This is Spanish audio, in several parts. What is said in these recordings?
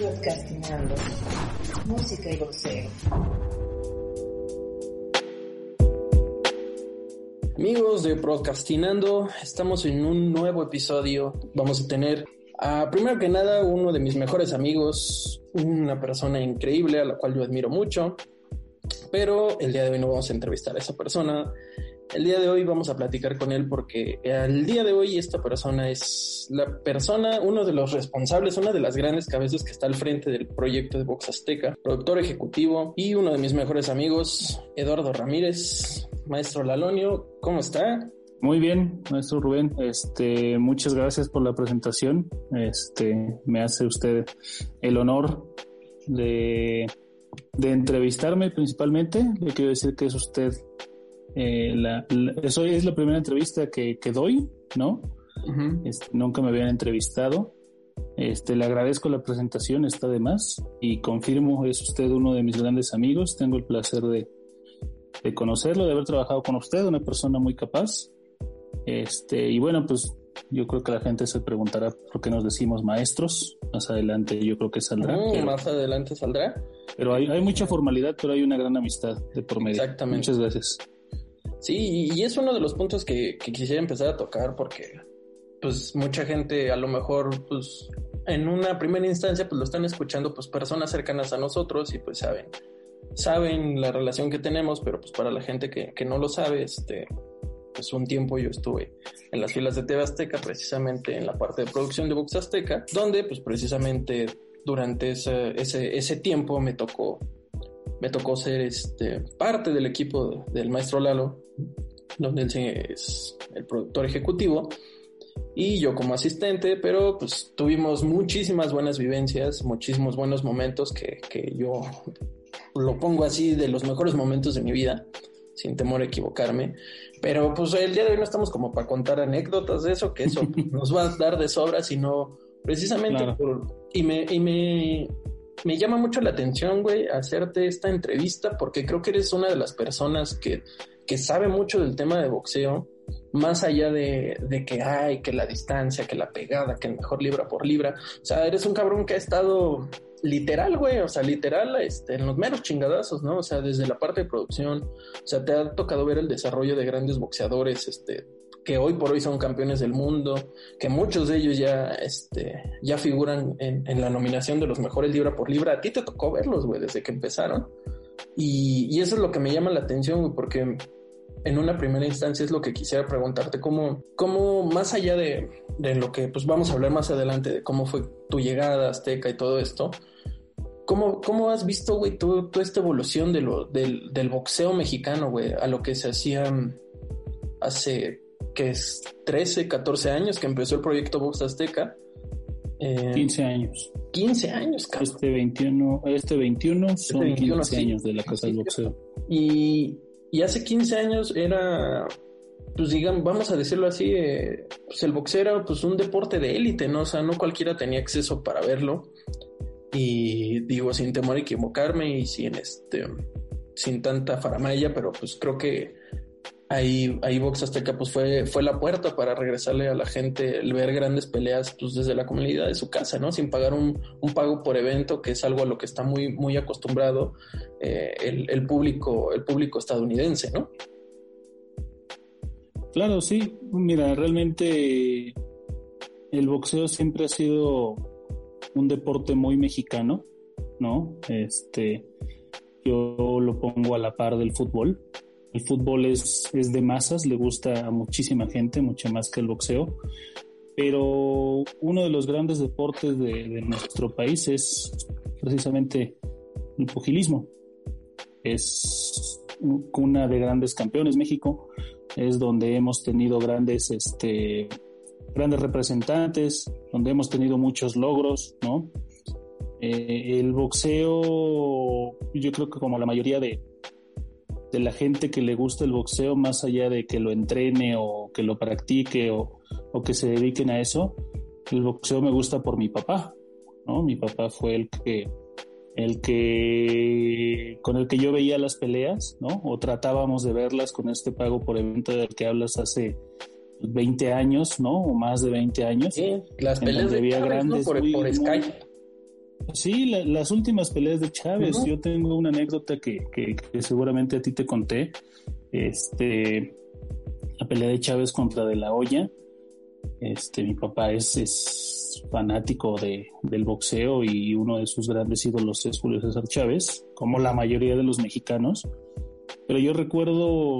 Podcastinando. Música y boxeo. Amigos de Podcastinando, estamos en un nuevo episodio. Vamos a tener a, primero que nada, uno de mis mejores amigos, una persona increíble a la cual yo admiro mucho. Pero el día de hoy no vamos a entrevistar a esa persona. El día de hoy vamos a platicar con él porque al día de hoy esta persona es la persona, uno de los responsables, una de las grandes cabezas que está al frente del proyecto de Vox Azteca, productor ejecutivo y uno de mis mejores amigos, Eduardo Ramírez, maestro Lalonio. ¿Cómo está? Muy bien, maestro Rubén. Este, muchas gracias por la presentación. Este, me hace usted el honor de, de entrevistarme principalmente. Le quiero decir que es usted eh, la, eso es la primera entrevista que, que doy, ¿no? Este, nunca me habían entrevistado. Este, le agradezco la presentación, está de más. Y confirmo, es usted uno de mis grandes amigos. Tengo el placer de, de conocerlo, de haber trabajado con usted, una persona muy capaz. Este, y bueno, pues yo creo que la gente se preguntará por qué nos decimos maestros. Más adelante yo creo que saldrá. Mm, más adelante saldrá. Pero hay, hay mucha formalidad, pero hay una gran amistad de por medio. Exactamente. Muchas gracias. Sí, y es uno de los puntos que, quisiera empezar a tocar porque pues mucha gente a lo mejor pues en una primera instancia pues lo están escuchando pues personas cercanas a nosotros y pues saben saben la relación que tenemos pero pues para la gente que, que no lo sabe este pues un tiempo yo estuve en las filas de TV Azteca precisamente en la parte de producción de Vox Azteca donde pues precisamente durante ese, ese, ese tiempo me tocó me tocó ser este, parte del equipo del maestro Lalo, donde él es el productor ejecutivo, y yo como asistente, pero pues tuvimos muchísimas buenas vivencias, muchísimos buenos momentos que, que yo lo pongo así de los mejores momentos de mi vida, sin temor a equivocarme. Pero pues el día de hoy no estamos como para contar anécdotas de eso, que eso nos va a dar de sobra, sino precisamente Claro. por... Y me, y me, me llama mucho la atención, güey, hacerte esta entrevista porque creo que eres una de las personas que, que sabe mucho del tema de boxeo, más allá de, de que hay, que la distancia, que la pegada, que el mejor libra por libra. O sea, eres un cabrón que ha estado literal, güey, o sea, literal, este, en los meros chingadazos, ¿no? O sea, desde la parte de producción, o sea, te ha tocado ver el desarrollo de grandes boxeadores, este, que hoy por hoy son campeones del mundo, que muchos de ellos ya, este, ya figuran en, en la nominación de los mejores libra por libra. A ti te tocó verlos, güey, desde que empezaron. Y, y eso es lo que me llama la atención, güey, porque en una primera instancia es lo que quisiera preguntarte, cómo, cómo más allá de, de lo que pues vamos a hablar más adelante, de cómo fue tu llegada a Azteca y todo esto, ¿cómo, cómo has visto, güey, toda esta evolución de lo, del, del boxeo mexicano, güey, a lo que se hacía hace, que es 13, 14 años que empezó el proyecto Box Azteca? Eh, 15 años. 15 años, cabrón. Este 21, este 21 son 21, 15 sí. años de la Casa del. Boxeo. Y, y hace 15 años era, pues digamos, vamos a decirlo así, eh, pues el boxeo era pues un deporte de élite, ¿no? O sea, no cualquiera tenía acceso para verlo. Y digo, sin temor a equivocarme y sin este, sin tanta faramaya, pero pues creo que ahí, ahí Box Azteca pues fue, fue la puerta para regresarle a la gente el ver grandes peleas pues desde la comunidad de su casa, ¿no? Sin pagar un, un pago por evento, que es algo a lo que está muy, muy acostumbrado eh, el, el público, el público estadounidense, ¿no? Claro, sí. Mira, realmente el boxeo siempre ha sido un deporte muy mexicano, ¿no? Este, yo lo pongo a la par del fútbol. El fútbol es, es de masas, le gusta a muchísima gente, mucha más que el boxeo. Pero uno de los grandes deportes de, nuestro país es precisamente el pugilismo. Es cuna de grandes campeones México es donde hemos tenido grandes, este, grandes representantes, donde hemos tenido muchos logros, ¿no? Eh, el boxeo, yo creo que como la mayoría de, de la gente que le gusta el boxeo, más allá de que lo entrene o que lo practique o, o que se dediquen a eso, el boxeo me gusta por mi papá, ¿no? Mi papá fue el que el que con el que yo veía las peleas, ¿no? O tratábamos de verlas con este pago por evento del que hablas hace 20 años, ¿no? O más de 20 años. Sí, las peleas de había cables, ¿no? grandes por, muy- por muy- Skype. Sí, las últimas peleas de Chávez. Yo tengo una anécdota que, que, seguramente a ti te conté. Este, la pelea de Chávez contra De La Hoya. Este, mi papá es, es fanático de, del boxeo y uno de sus grandes ídolos es Julio César Chávez, como la mayoría de los mexicanos. Pero yo recuerdo,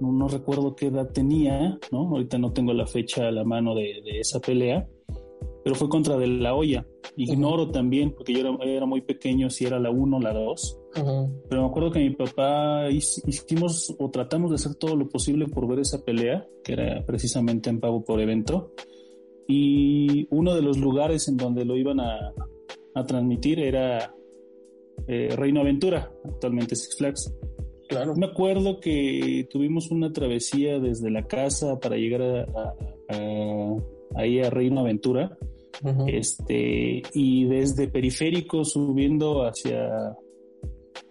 no, recuerdo qué edad tenía, ¿no? Ahorita no tengo la fecha a la mano de, de esa pelea, pero fue contra De La Hoya. Ignoro también, porque yo era, muy pequeño, si era la 1 o la 2. Pero me acuerdo que mi papá hicimos o tratamos de hacer todo lo posible por ver esa pelea, que era precisamente en pago por evento. Y uno de los lugares en donde lo iban a, transmitir era eh, Reino Aventura, actualmente Six Flags. Claro. Me acuerdo que tuvimos una travesía desde la casa para llegar a, ahí a Reino Aventura este, y desde periférico subiendo hacia,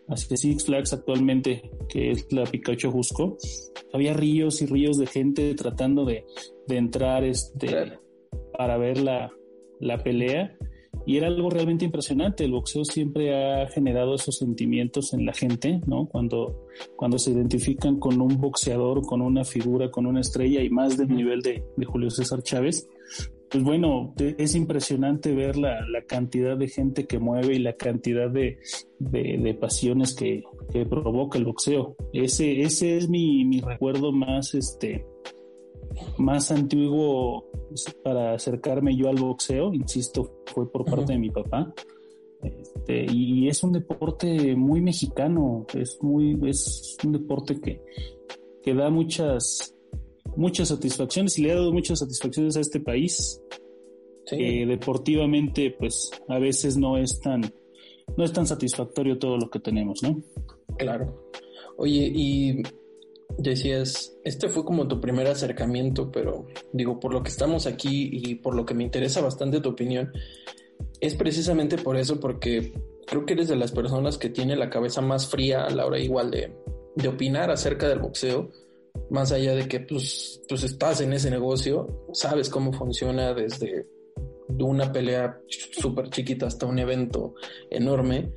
hacia Six Flags actualmente, que es la Pikachu Jusco, había ríos y ríos de gente tratando de, entrar este, para ver la, pelea y era algo realmente impresionante. El boxeo siempre ha generado esos sentimientos en la gente, ¿no? Cuando, cuando se identifican con un boxeador, con una figura, con una estrella y más del nivel de, de Julio César Chávez, pues bueno, es impresionante ver la, cantidad de gente que mueve y la cantidad de, pasiones que, provoca el boxeo. Ese, ese es mi, recuerdo más, este, más antiguo para acercarme yo al boxeo, insisto, fue por parte de mi papá. Este, y es un deporte muy mexicano, es muy, es un deporte que, que da muchas, muchas satisfacciones y le ha dado muchas satisfacciones a este país. que deportivamente, pues a veces no es tan, no es tan satisfactorio todo lo que tenemos, ¿no? Claro. Oye, y decías, este fue como tu primer acercamiento, pero digo, por lo que estamos aquí y por lo que me interesa bastante tu opinión, es precisamente por eso, porque creo que eres de las personas que tiene la cabeza más fría a la hora igual de, de opinar acerca del boxeo más allá de que pues, pues estás en ese negocio, sabes cómo funciona desde una pelea súper chiquita hasta un evento enorme,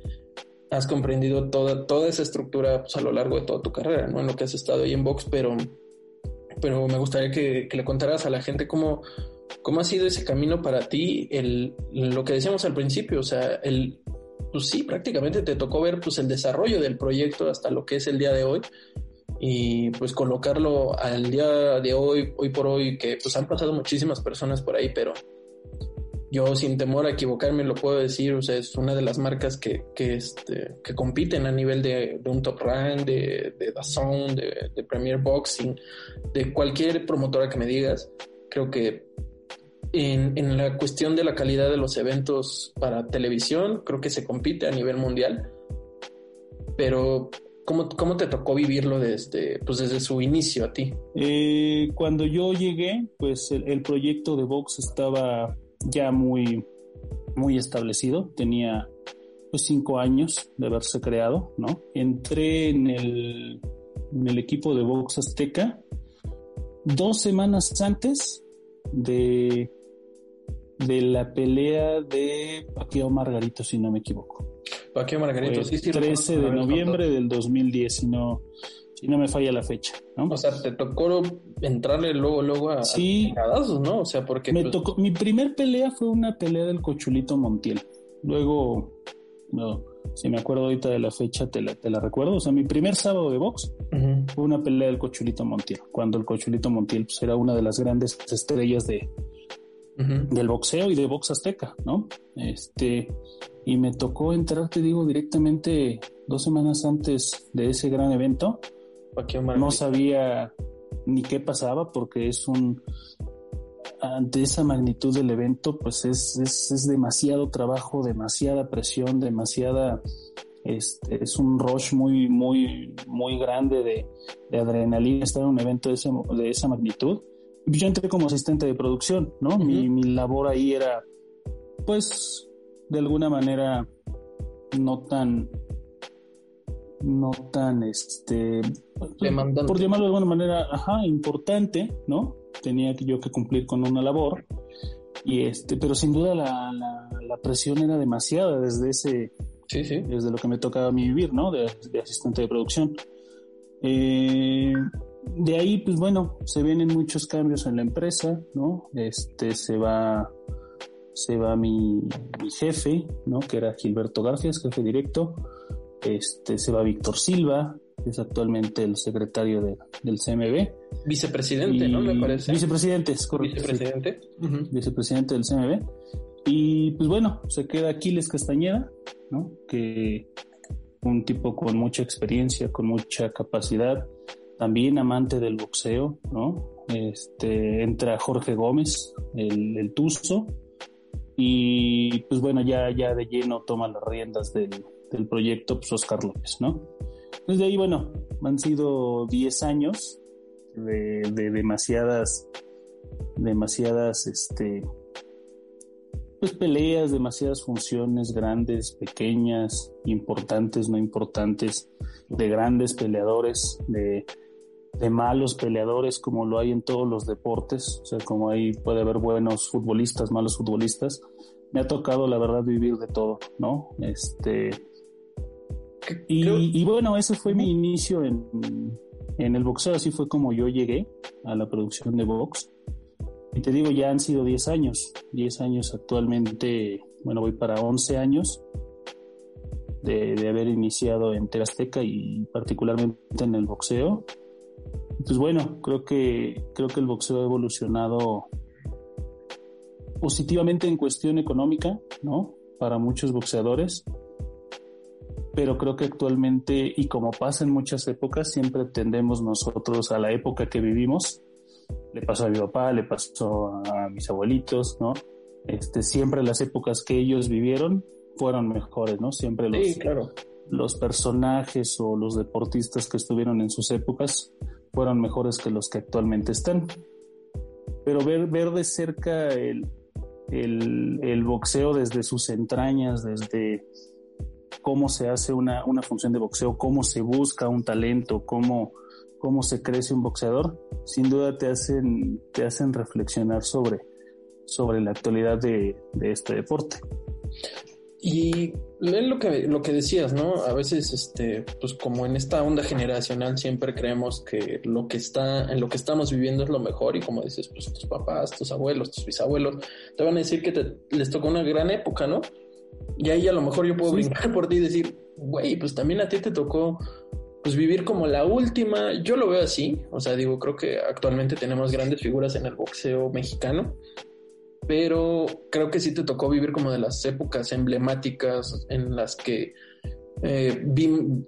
has comprendido toda, toda esa estructura pues, a lo largo de toda tu carrera, ¿no? En lo que has estado ahí en box, pero, pero me gustaría que, le contaras a la gente cómo, cómo ha sido ese camino para ti, el, lo que decíamos al principio, o sea, el, pues sí, prácticamente te tocó ver pues el desarrollo del proyecto hasta lo que es el día de hoy, y pues colocarlo al día de hoy, hoy por hoy, que pues han pasado muchísimas personas por ahí, pero yo sin temor a equivocarme lo puedo decir, o sea, es una de las marcas que, que, este, que compiten a nivel de, un top rank, de, de Dazón, de, de Premier Boxing, de cualquier promotora que me digas. Creo que en, en, la cuestión de la calidad de los eventos para televisión, creo que se compite a nivel mundial. Pero ¿Cómo, ¿Cómo, te tocó vivirlo desde, pues desde su inicio a ti? Eh, cuando yo llegué, pues el, proyecto de Vox estaba ya muy, muy establecido. Tenía pues cinco años de haberse creado, ¿no? Entré en el, en el equipo de Vox Azteca dos semanas antes de, de la pelea de Paqueo Margarito, si no me equivoco. Paquio Margarito, sí, sí. 13 de noviembre del 2010, si no, si no me falla la fecha, ¿no? O sea, te tocó entrarle luego, luego a, sí, ¿no? O sea, porque... Me pues, tocó, mi primer pelea fue una pelea del Cochulito Montiel. Luego, no, si me acuerdo ahorita de la fecha, te la, te la recuerdo. O sea, mi primer sábado de box fue una pelea del Cochulito Montiel, cuando el Cochulito Montiel pues, era una de las grandes estrellas de, del boxeo y de box azteca, ¿no? Este, y me tocó entrar, te digo, directamente dos semanas antes de ese gran evento. No sabía ni qué pasaba porque es un ante esa magnitud del evento, pues es, es, demasiado trabajo, demasiada presión, demasiada este, es un rush muy, muy, muy grande de, de, adrenalina estar en un evento de, ese, de esa magnitud. Yo entré como asistente de producción, ¿no? mi, mi labor ahí era, pues, de alguna manera no tan no tan este por llamarlo de alguna manera ajá importante no tenía yo que cumplir con una labor y este pero sin duda la, la presión era demasiada desde ese, Sí, sí. desde lo que me tocaba a mí vivir, ¿no? De, de asistente de producción. Eh, de ahí, pues bueno, se vienen muchos cambios en la empresa, ¿no? Este, se va, se va mi, mi jefe, ¿no? Que era Gilberto Garfias, jefe directo. Este, se va Víctor Silva, que es actualmente el secretario de, del CMB. Vicepresidente, ¿no? Me parece. Vicepresidente, es correcto. Vicepresidente. Sí. Uh -huh. Vicepresidente del CMB. Y pues bueno, se queda Aquiles Castañeda, ¿no? Que un tipo con mucha experiencia, con mucha capacidad, también amante del boxeo, ¿no? Este, entra Jorge Gómez, el, el Tuzo, y pues bueno, ya, ya de lleno toma las riendas del, del proyecto pues Oscar López, ¿no? Desde ahí, bueno, han sido 10 años de, de demasiadas, demasiadas, este, pues peleas, demasiadas funciones grandes, pequeñas, importantes, no importantes, de grandes peleadores, de, de malos peleadores como lo hay en todos los deportes, o sea, como ahí puede haber buenos futbolistas, malos futbolistas. Me ha tocado, la verdad, vivir de todo, ¿no? Este. Y, y bueno, ese fue mi inicio en, en el boxeo, así fue como yo llegué a la producción de box. Y te digo, ya han sido 10 años, 10 años actualmente, bueno, voy para 11 años de, de haber iniciado en Terazteca y particularmente en el boxeo. Pues bueno, creo que, creo que el boxeo ha evolucionado positivamente en cuestión económica, ¿no? Para muchos boxeadores. Pero creo que actualmente, y como pasa en muchas épocas, siempre tendemos nosotros a la época que vivimos. Le pasó a mi papá, le pasó a mis abuelitos, ¿no? Este, siempre las épocas que ellos vivieron fueron mejores, ¿no? Siempre los, sí, claro. los personajes o los deportistas que estuvieron en sus épocas fueron mejores que los que actualmente están. Pero ver, ver de cerca el, el, el boxeo desde sus entrañas, desde cómo se hace una, una función de boxeo, cómo se busca un talento, cómo, cómo se crece un boxeador, sin duda te hacen, te hacen reflexionar sobre, sobre la actualidad de, de este deporte. Y es lo que, lo que decías, ¿no? A veces, este, pues como en esta onda generacional siempre creemos que lo que está, en lo que estamos viviendo es lo mejor y como dices, pues tus papás, tus abuelos, tus bisabuelos, te van a decir que te, les tocó una gran época, ¿no? Y ahí a lo mejor yo puedo sí. brincar por ti y decir, güey, pues también a ti te tocó pues vivir como la última, yo lo veo así, o sea, digo, creo que actualmente tenemos grandes figuras en el boxeo mexicano, pero creo que sí te tocó vivir como de las épocas emblemáticas en las que eh,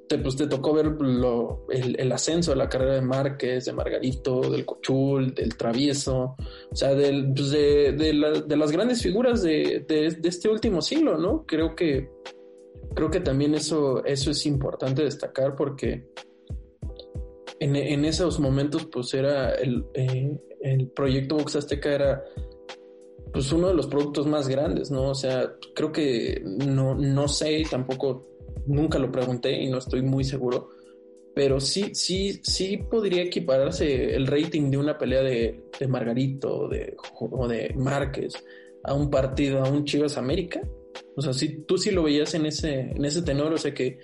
te, pues te tocó ver lo, el, ascenso de la carrera de Márquez, de Margarito, del Cochul, del Travieso, o sea, pues de, de, de, las grandes figuras de, de, este último siglo, ¿no? Creo que, creo que también eso, eso es importante destacar porque en, en esos momentos pues era el, eh, el proyecto Box Azteca era pues uno de los productos más grandes, ¿no? O sea, creo que no, no sé, tampoco nunca lo pregunté y no estoy muy seguro, pero sí, sí, sí podría equipararse el rating de una pelea de, de Margarito de, o de Márquez a un partido, a un Chivas América. O sea, si tú sí lo veías en ese, en ese tenor, o sea que,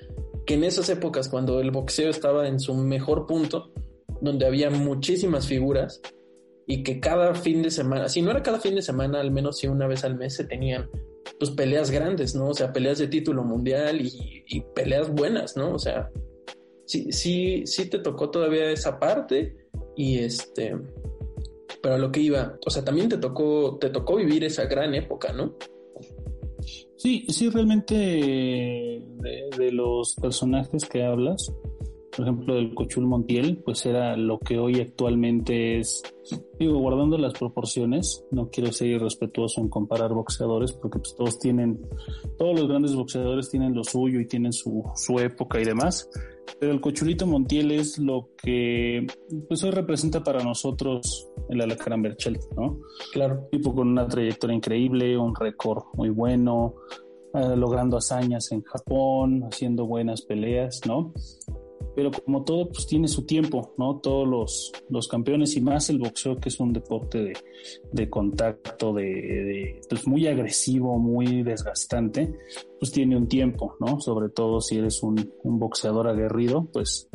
que en esas épocas cuando el boxeo estaba en su mejor punto, donde había muchísimas figuras, y que cada fin de semana, si no era cada fin de semana, al menos si una vez al mes se tenían pues peleas grandes, ¿no? O sea, peleas de título mundial y, y peleas buenas, ¿no? O sea, sí, sí, sí te tocó todavía esa parte y este, pero a lo que iba, o sea, también te tocó, te tocó vivir esa gran época, ¿no? Sí, sí, realmente de, de los personajes que hablas, por ejemplo, del Cochul Montiel, pues era lo que hoy actualmente es, digo, guardando las proporciones, no quiero ser irrespetuoso en comparar boxeadores, porque pues todos tienen, todos los grandes boxeadores tienen lo suyo y tienen su, su época y demás, pero el Cochulito Montiel es lo que, pues hoy representa para nosotros el Alacrán Berchel, ¿no? Claro. Tipo con una trayectoria increíble, un récord muy bueno, eh, logrando hazañas en Japón, haciendo buenas peleas, ¿no? Pero como todo, pues tiene su tiempo, ¿no? Todos los, los campeones y más el boxeo, que es un deporte de, de contacto, de, pues muy agresivo, muy desgastante, pues tiene un tiempo, ¿no? Sobre todo si eres un, un boxeador aguerrido, pues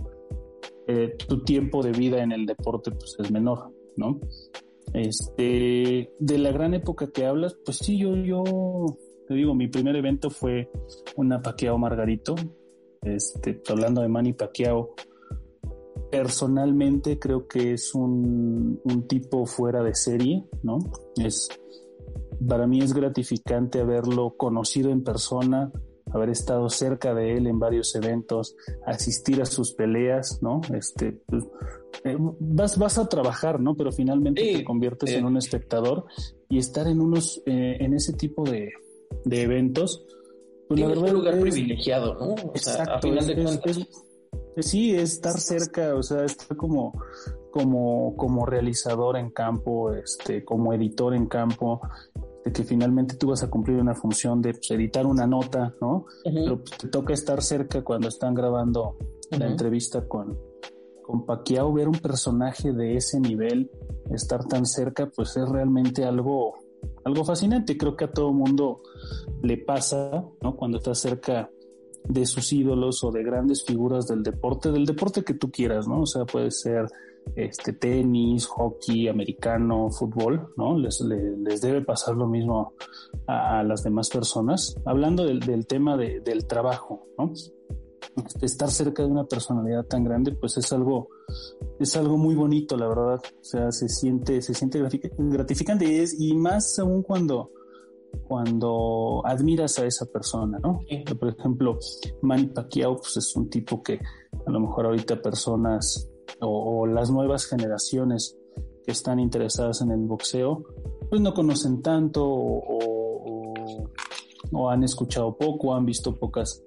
eh, tu tiempo de vida en el deporte pues es menor, ¿no? Este, de la gran época que hablas, pues sí, yo, yo te digo, mi primer evento fue una Paquiao Margarito, este, hablando de Manny Pacquiao, personalmente creo que es un, un, tipo fuera de serie, ¿no? Es, para mí es gratificante haberlo conocido en persona, haber estado cerca de él en varios eventos, asistir a sus peleas, ¿no? Este, pues, eh, vas, vas a trabajar, ¿no? Pero finalmente te conviertes en un espectador y estar en unos, eh, en ese tipo de, de eventos, pues la verdad un lugar privilegiado, ¿no? O sea, a final de cuentas. sí, es estar cerca, o sea, estar como, como, como realizador en campo, este, como editor en campo, de que finalmente tú vas a cumplir una función de pues, editar una nota, ¿no? Pero pues, te toca estar cerca cuando están grabando la entrevista con, con Paquiao, ver un personaje de ese nivel, estar tan cerca, pues es realmente algo algo fascinante. Creo que a todo mundo le pasa, ¿no? Cuando estás cerca de sus ídolos o de grandes figuras del deporte, del deporte que tú quieras, ¿no? O sea, puede ser este tenis, hockey, americano, fútbol, ¿no? Les, debe pasar lo mismo a, las demás personas. Hablando del, tema de, del trabajo, ¿no? Estar cerca de una personalidad tan grande, pues es algo, es algo muy bonito, la verdad. O sea, se siente, se siente gratificante y, es, y más aún cuando, cuando admiras a esa persona, ¿no? Por ejemplo, Manny Pacquiao, pues es un tipo que a lo mejor ahorita personas o, las nuevas generaciones que están interesadas en el boxeo, pues no conocen tanto o o han escuchado poco, han visto pocas,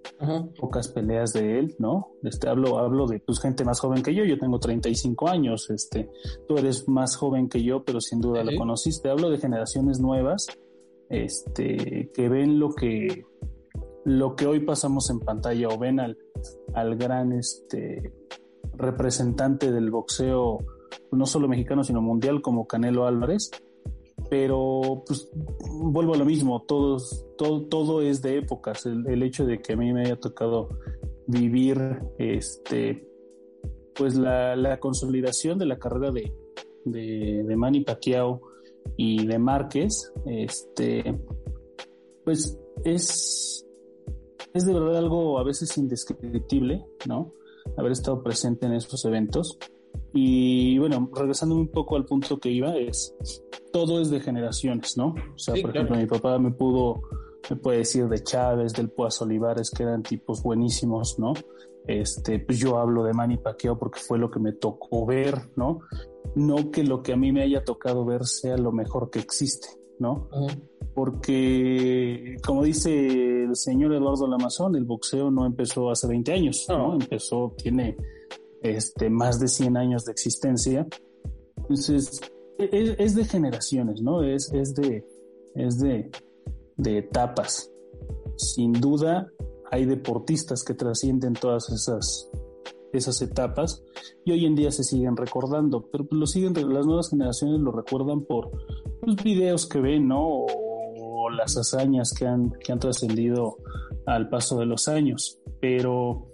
pocas peleas de él, ¿no? Este, hablo, hablo de pues, gente más joven que yo, yo tengo 35 años, este, tú eres más joven que yo, pero sin duda lo conociste. Hablo de generaciones nuevas, este, que ven lo que, lo que hoy pasamos en pantalla o ven al, al gran, este, representante del boxeo, no solo mexicano, sino mundial como Canelo Álvarez pero pues vuelvo a lo mismo, todos, todo, todo es de épocas, el, hecho de que a mí me haya tocado vivir este pues la, la consolidación de la carrera de, de, de, Manny Pacquiao y de Márquez, este pues es, es de verdad algo a veces indescriptible, ¿no? Haber estado presente en esos eventos. Y bueno, regresando un poco al punto que iba, es todo es de generaciones, ¿no? O sea, por ejemplo, mi papá me pudo, me puede decir de Chávez, del Puas Olivares, que eran tipos buenísimos, ¿no? Este, pues yo hablo de Manny Pacquiao porque fue lo que me tocó ver, ¿no? No que lo que a mí me haya tocado ver sea lo mejor que existe, ¿no? Porque, como dice el señor Eduardo Lamazón, el boxeo no empezó hace 20 años, ¿no? Empezó, tiene este, más de 100 años de existencia. Entonces, es, de generaciones, ¿no? Es, es de, es de, de etapas. Sin duda, hay deportistas que trascienden todas esas, esas etapas y hoy en día se siguen recordando, pero lo siguen, las nuevas generaciones lo recuerdan por los videos que ven, ¿no? O, las hazañas que han, que han trascendido al paso de los años. Pero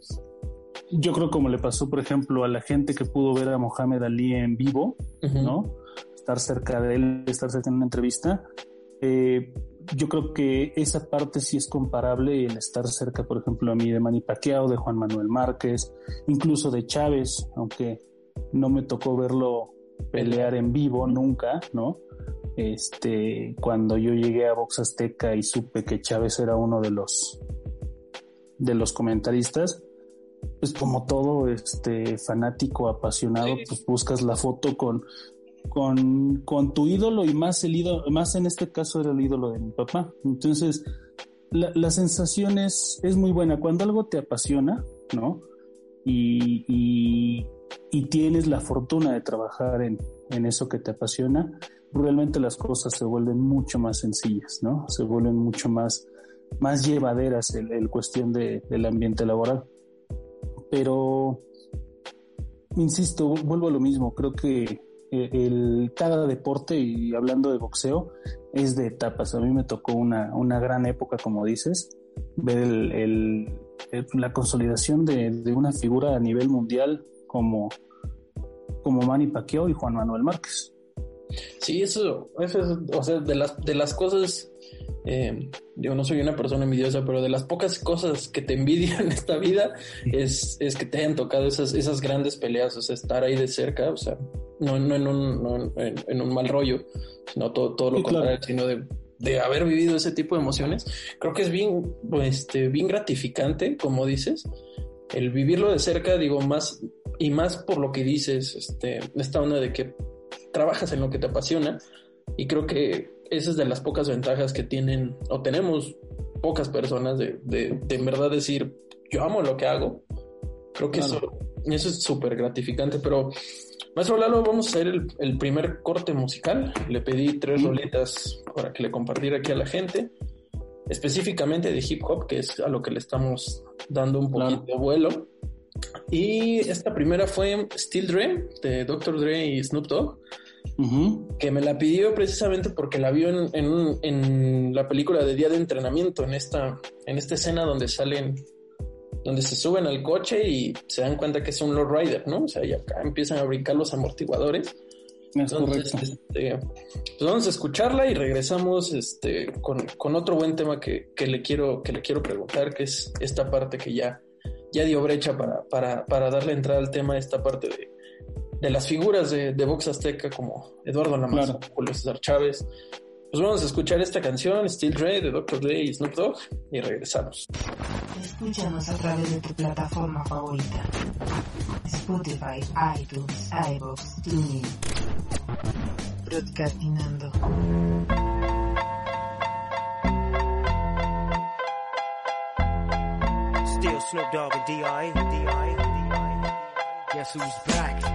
yo creo como le pasó, por ejemplo, a la gente que pudo ver a Mohamed Ali en vivo, ¿no? Estar cerca de él, estar cerca en una entrevista. Eh, yo creo que esa parte sí es comparable, el estar cerca, por ejemplo, a mí de Manny Pacquiao, de Juan Manuel Márquez, incluso de Chávez, aunque no me tocó verlo pelear en vivo nunca, ¿no? Este, cuando yo llegué a Box Azteca y supe que Chávez era uno de los de los comentaristas, pues como todo este fanático apasionado, pues buscas la foto con, con, con tu ídolo y más el ídolo, más en este caso era el ídolo de mi papá. Entonces, la, la sensación es, es, muy buena. Cuando algo te apasiona, ¿no? Y, y, y tienes la fortuna de trabajar en, en, eso que te apasiona, realmente las cosas se vuelven mucho más sencillas, ¿no? Se vuelven mucho más, más llevaderas el, el cuestión de, del ambiente laboral pero insisto, vuelvo a lo mismo. Creo que eh, el, cada deporte, y hablando de boxeo, es de etapas. A mí me tocó una, una gran época, como dices, ver el, la consolidación de, de, una figura a nivel mundial como, como Manny Pacquiao y Juan Manuel Márquez. Sí, eso, eso es, o sea, de las, de las cosas eh, yo no soy una persona envidiosa, pero de las pocas cosas que te envidian en esta vida es, es que te hayan tocado esas, esas grandes peleas, o sea, estar ahí de cerca, o sea, no, no, en, un, no en, un mal rollo, sino todo, todo lo contrario, sino de, de, haber vivido ese tipo de emociones. Creo que es bien, este, bien gratificante, como dices, el vivirlo de cerca, digo, más y más por lo que dices, este, esta onda de que trabajas en lo que te apasiona y creo que esa es de las pocas ventajas que tienen o tenemos pocas personas de, de, en verdad decir, yo amo lo que hago. Creo que eso, eso es súper gratificante, pero Maestro Lalo, vamos a hacer el, primer corte musical. Le pedí tres roletas para que le compartiera aquí a la gente, específicamente de hip hop, que es a lo que le estamos dando un poquito de vuelo. Y esta primera fue Still Dre, de Dr. Dre y Snoop Dogg que me la pidió precisamente porque la vio en, en, la película de Día de Entrenamiento, en esta, en esta escena donde salen, donde se suben al coche y se dan cuenta que es un rider ¿no? O sea, y acá empiezan a brincar los amortiguadores. Entonces, este, pues vamos a escucharla y regresamos este, con, con otro buen tema que, que, le quiero, que le quiero preguntar, que es esta parte que ya, ya dio brecha para, para, para darle entrada al tema, esta parte de, de las figuras de, de Vox Azteca como Eduardo Lamas, Julio César Chávez. Pues vamos a escuchar esta canción, Still Dre, de Dr. Dre y Snoop Dogg, y regresamos. Escúchanos a través de tu plataforma favorita. Spotify, iTunes, iVoox, TuneIn. Broadcastinando. Still Snoop Dogg and D.I. D.I. Guess who's back?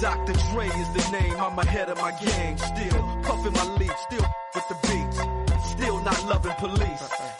Dr. Dre is the name. I'm ahead of my gang. Still puffing my leaf. Still with the beats. Still not loving police.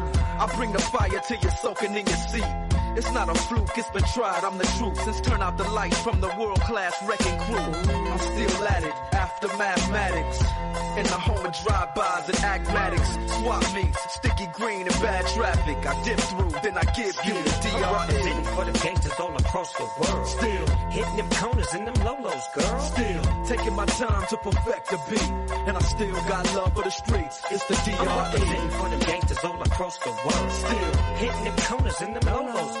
I bring the fire till you're soaking in your seat. It's not a fluke, it's been tried, I'm the truth. Since turn out the lights from the world-class wrecking crew. I'm still at it, after mathematics. In the home of drive-bys and acmatics. Swap meets, sticky green and bad traffic. I dip through, then I give you the DRE. For the gangsters all across the world. Still, hitting them corners and them lolos, girl. Still, taking my time to perfect the beat. And I still got love for the streets. It's the DRE. For the gangsters all across the world. Still, hitting them corners and them lolos.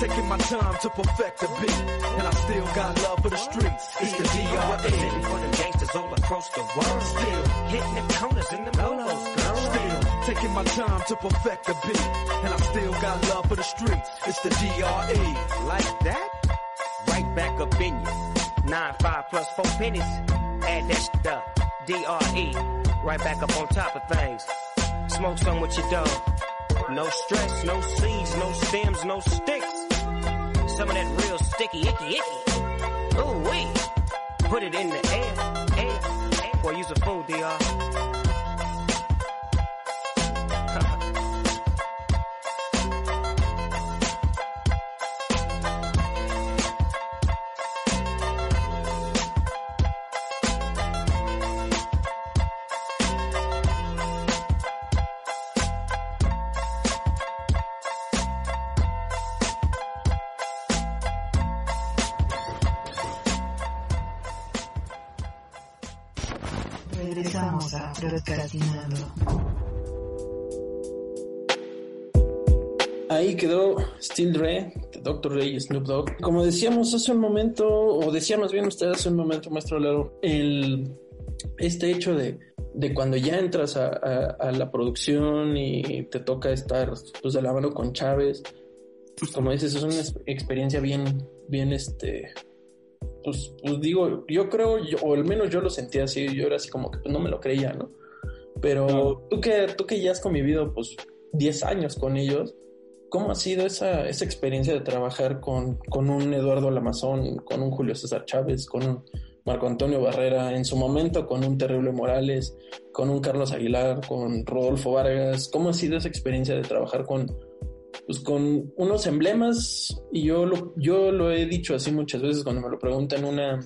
taking my time to perfect the beat. And I still got love for the streets. It's the DRE. for them gangsters all across the world. Still, Hitting them corners and them lolos, girl. still, taking my time to perfect the beat. And I still got love for the streets. It's the DRE. Like that? Right back up in you. Nine, five plus four pennies. Add that shit up. D-R-E. Right back up on top of things. Smoke some with your dog. No stress, no seeds, no stems, no sticks. Some of that real sticky, icky, icky. Ooh, wee. Put it in the air, air, air. Boy, use a fool, DR. Ahí quedó Still Dre, Dr. Dre y Snoop Dogg. Como decíamos hace un momento, o decía más bien usted hace un momento, maestro Laro, el, este hecho de, de cuando ya entras a, a- la producción y te toca estar pues, de la mano con Chávez, pues como dices, es una ex- experiencia bien, bien, este, pues, pues digo, yo creo, yo- o al menos yo lo sentía así, yo era así como que pues, no me lo creía, ¿no? Pero tú que, tú que ya has convivido pues 10 años con ellos, ¿cómo ha sido esa, esa experiencia de trabajar con, con un Eduardo Lamazón, con un Julio César Chávez, con un Marco Antonio Barrera, en su momento con un Terrible Morales, con un Carlos Aguilar, con Rodolfo Vargas? ¿Cómo ha sido esa experiencia de trabajar con, pues, con unos emblemas? Y yo lo, yo lo he dicho así muchas veces cuando me lo preguntan, una,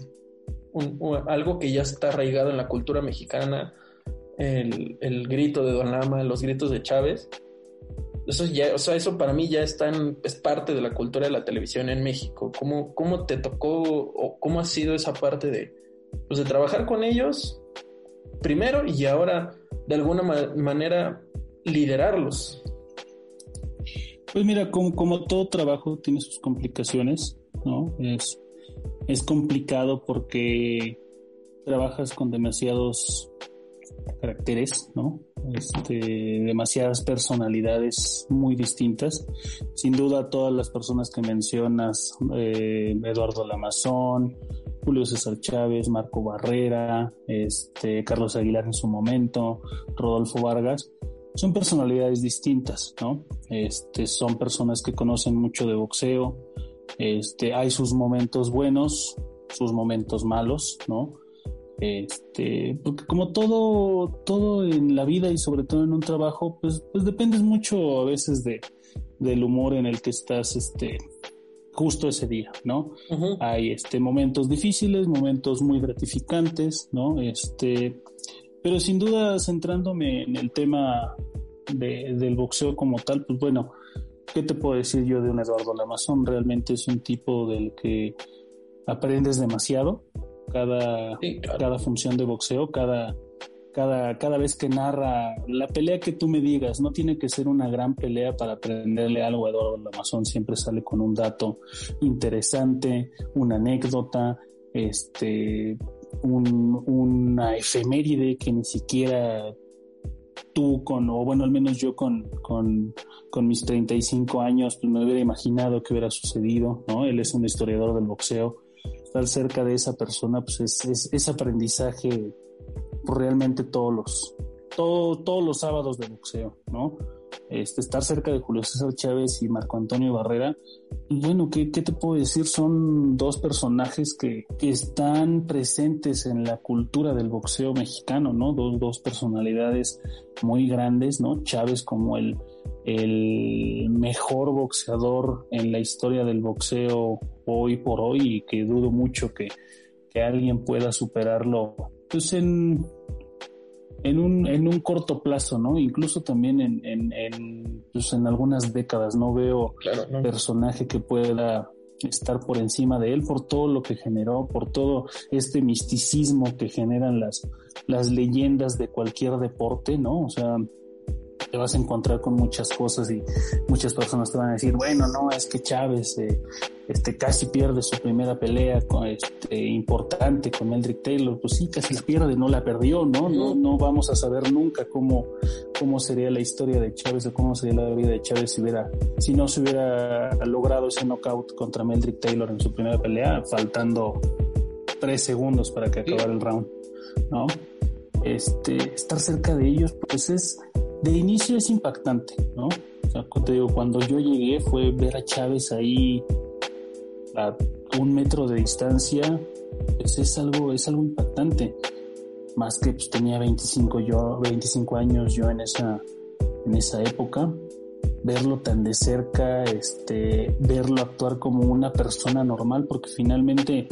un- un- algo que ya está arraigado en la cultura mexicana, el, el grito de Don Lama, los gritos de Chávez. Eso ya, o sea, eso para mí ya está es parte de la cultura de la televisión en México. ¿Cómo, cómo te tocó o cómo ha sido esa parte de, pues, de trabajar con ellos primero y ahora de alguna ma- manera liderarlos? Pues mira, como, como todo trabajo tiene sus complicaciones, ¿no? Es, es complicado porque trabajas con demasiados caracteres, ¿no? Este, demasiadas personalidades muy distintas. Sin duda, todas las personas que mencionas, eh, Eduardo Lamazón, Julio César Chávez, Marco Barrera, este, Carlos Aguilar en su momento, Rodolfo Vargas, son personalidades distintas, ¿no? Este, son personas que conocen mucho de boxeo. Este, hay sus momentos buenos, sus momentos malos, ¿no? Este, porque como todo, todo en la vida y sobre todo en un trabajo, pues, pues dependes mucho a veces de, del humor en el que estás, este, justo ese día, ¿no? Hay este momentos difíciles, momentos muy gratificantes, ¿no? Este, pero sin duda centrándome en el tema de- del boxeo como tal, pues bueno, ¿qué te puedo decir yo de un Eduardo Lamazón? Realmente es un tipo del que aprendes demasiado cada, Sí, claro. cada función de boxeo, cada, cada, cada vez que narra la pelea que tú me digas, no tiene que ser una gran pelea para aprenderle algo a Eduardo Lamazón, siempre sale con un dato interesante, una anécdota, este, un- una efeméride que ni siquiera tú con, o bueno, al menos yo con, con, con mis 35 años, pues me hubiera imaginado que hubiera sucedido, ¿no? Él es un historiador del boxeo. Estar cerca de esa persona, pues es, es, es aprendizaje por realmente todos los, todo- todos los sábados de boxeo, ¿no? Este, estar cerca de Julio César Chávez y Marco Antonio Barrera, pues bueno, ¿qué, qué te puedo decir? Son dos personajes que, que están presentes en la cultura del boxeo mexicano, ¿no? Dos, dos personalidades muy grandes, ¿no? Chávez como el, el mejor boxeador en la historia del boxeo hoy por hoy y que dudo mucho que, que alguien pueda superarlo pues en, en, un, en un corto plazo, ¿no? Incluso también en, en, en, pues en algunas décadas no veo personaje que pueda estar por encima de él por todo lo que generó, por todo este misticismo que generan las, las leyendas de cualquier deporte, ¿no? O sea, te vas a encontrar con muchas cosas y muchas personas te van a decir, bueno, no, es que Chávez eh, este, casi pierde su primera pelea con, este, importante con Eldrick Taylor. Pues sí, casi la pierde, no la perdió, ¿no? No, no vamos a saber nunca cómo, cómo sería la historia de Chávez o cómo sería la vida de Chávez si, hubiera, si no se hubiera logrado ese knockout contra Meldrick Taylor en su primera pelea, faltando tres segundos para que acabara el round, ¿no? Este, estar cerca de ellos, pues es, de inicio es impactante, ¿no? O sea, te digo, cuando yo llegué fue ver a Chávez ahí a un metro de distancia, pues es algo, es algo impactante. Más que pues, tenía 25 yo, 25 años yo en esa, en esa época, verlo tan de cerca, este, verlo actuar como una persona normal, porque finalmente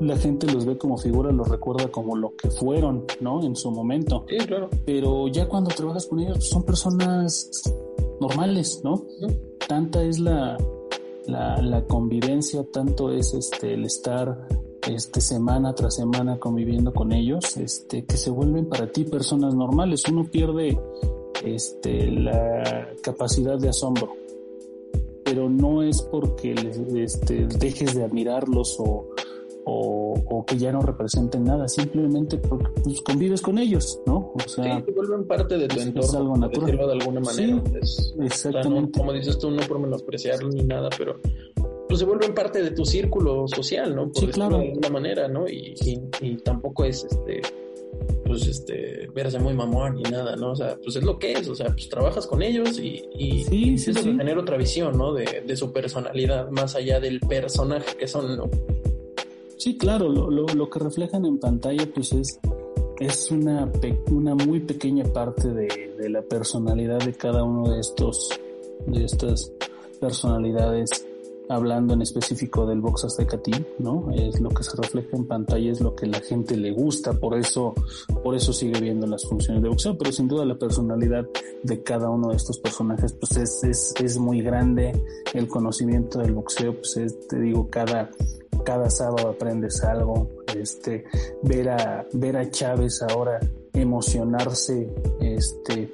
la gente los ve como figura, los recuerda como lo que fueron, ¿no? En su momento. Sí, claro. Pero ya cuando trabajas con ellos, son personas normales, ¿no? Tanta es la, la, la, convivencia, tanto es este, el estar este, semana tras semana conviviendo con ellos, este, que se vuelven para ti personas normales. Uno pierde este, la capacidad de asombro, pero no es porque les, este, dejes de admirarlos o, o, que ya no representen nada, simplemente porque pues, convives con ellos, ¿no? O sea, sí, vuelven parte de tu entorno, es algo natural. de alguna manera. Sí, exactamente. como dices tú, no por menospreciarlo ni nada, pero pues se vuelven parte de tu círculo social, ¿no? Por sí, claro. de alguna manera, ¿no? Y, y, y, tampoco es este pues este verse muy mamón ni nada, ¿no? O sea, pues es lo que es, o sea, pues trabajas con ellos y, y, sí, sí, sí. tener otra visión, ¿no? De, de, su personalidad, más allá del personaje que son, ¿no? Sí, claro, lo, lo, lo que reflejan en pantalla pues es, es una, una muy pequeña parte de, de, la personalidad de cada uno de estos, de estas personalidades, hablando en específico del box azteca ¿no? Es lo que se refleja en pantalla, es lo que la gente le gusta, por eso, por eso sigue viendo las funciones de boxeo, pero sin duda la personalidad de cada uno de estos personajes pues es, es, es muy grande, el conocimiento del boxeo pues es, te digo, cada cada sábado aprendes algo, este, ver a, ver a Chávez ahora emocionarse, este,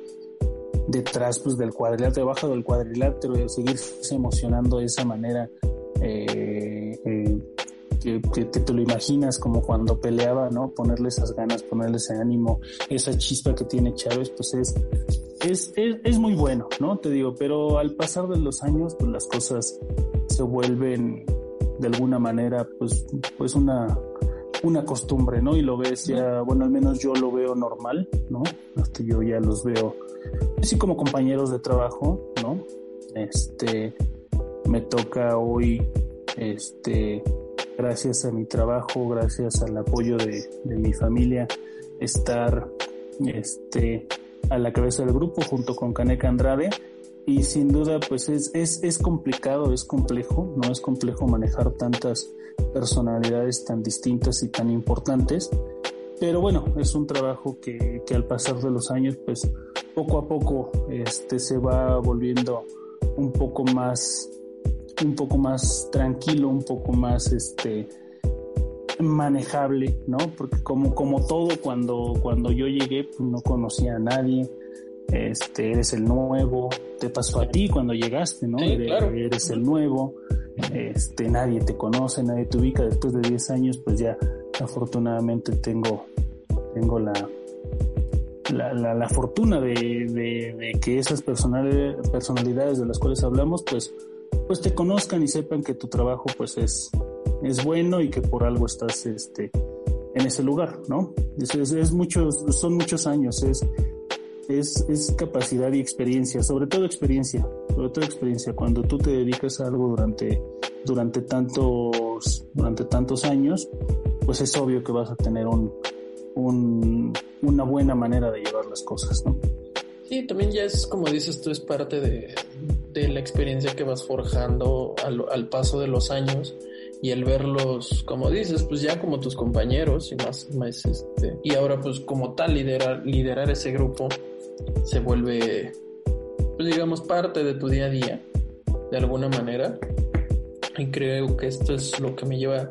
detrás pues del cuadrilátero, debajo del cuadrilátero seguirse emocionando de esa manera, eh, eh, que, que, te lo imaginas como cuando peleaba, ¿no? Ponerle esas ganas, ponerle ese ánimo, esa chispa que tiene Chávez, pues es, es, es, es muy bueno, ¿no? Te digo, pero al pasar de los años, pues las cosas se vuelven de alguna manera pues, pues una, una costumbre, ¿no? Y lo ves ya, bueno, al menos yo lo veo normal, ¿no? Hasta yo ya los veo así como compañeros de trabajo, ¿no? Este, me toca hoy, este, gracias a mi trabajo, gracias al apoyo de, de mi familia, estar, este, a la cabeza del grupo junto con Caneca Andrade y sin duda pues es, es, es complicado, es complejo, no es complejo manejar tantas personalidades tan distintas y tan importantes, pero bueno, es un trabajo que, que al pasar de los años pues poco a poco este, se va volviendo un poco más un poco más tranquilo, un poco más este manejable, ¿no? Porque como, como todo cuando, cuando yo llegué pues, no conocía a nadie, este, eres el nuevo, te pasó a ti cuando llegaste, ¿no? Sí, eres, claro. eres, el nuevo, este, nadie te conoce, nadie te ubica, después de 10 años, pues ya afortunadamente tengo, tengo la, la, la, la fortuna de, de, de, que esas personalidades, personalidades de las cuales hablamos, pues, pues te conozcan y sepan que tu trabajo pues es, es bueno y que por algo estás este, en ese lugar, ¿no? Es, es, es muchos, son muchos años, es, es, es, capacidad y experiencia, sobre todo experiencia, sobre todo experiencia. Cuando tú te dedicas a algo durante, durante tantos, durante tantos años, pues es obvio que vas a tener un, un, una buena manera de llevar las cosas, ¿no? Sí, también ya es como dices tú, es parte de, de la experiencia que vas forjando al, al, paso de los años y el verlos, como dices, pues ya como tus compañeros y más, más este, y ahora pues como tal liderar, liderar ese grupo se vuelve, pues digamos, parte de tu día a día, de alguna manera. Y creo que esto es lo que me lleva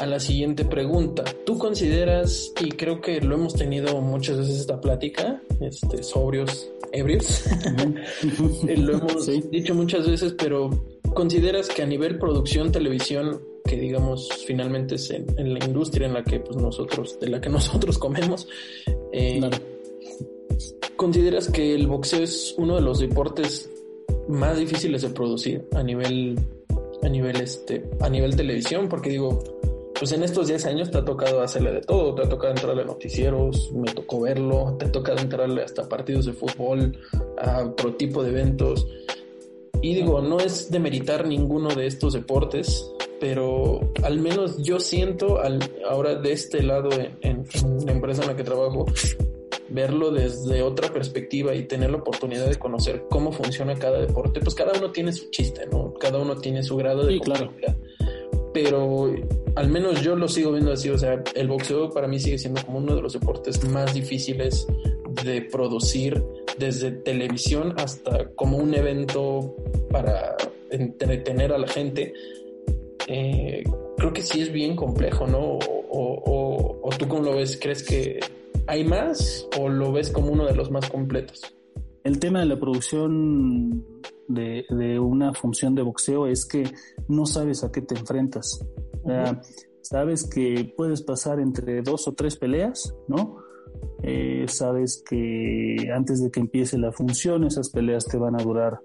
a la siguiente pregunta. ¿Tú consideras, y creo que lo hemos tenido muchas veces esta plática, este, sobrios, ebrios, lo hemos dicho muchas veces, pero ¿consideras que a nivel producción, televisión, que digamos finalmente es en, la industria en la que pues nosotros, de la que nosotros comemos, eh, ¿consideras que el boxeo es uno de los deportes más difíciles de producir a nivel a nivel este a nivel televisión porque digo pues en estos 10 años te ha tocado hacerle de todo, te ha tocado entrarle a noticieros, me tocó verlo, te ha tocado entrarle hasta partidos de fútbol, a otro tipo de eventos. Y digo, no es demeritar ninguno de estos deportes, pero al menos yo siento al, ahora de este lado en, en, la empresa en la que trabajo, verlo desde otra perspectiva y tener la oportunidad de conocer cómo funciona cada deporte, pues cada uno tiene su chiste, ¿no? Cada uno tiene su grado de sí, claro pero al menos yo lo sigo viendo así, o sea, el boxeo para mí sigue siendo como uno de los deportes más difíciles de producir desde televisión hasta como un evento para entretener a la gente. Eh, creo que sí es bien complejo, ¿no? O, o, tú cómo lo ves, ¿crees que hay más o lo ves como uno de los más completos? El tema de la producción de, una función de boxeo es que no sabes a qué te enfrentas. sabes que puedes pasar entre dos o tres peleas, ¿no? Eh, sabes que antes de que empiece la función, esas peleas te van a durar.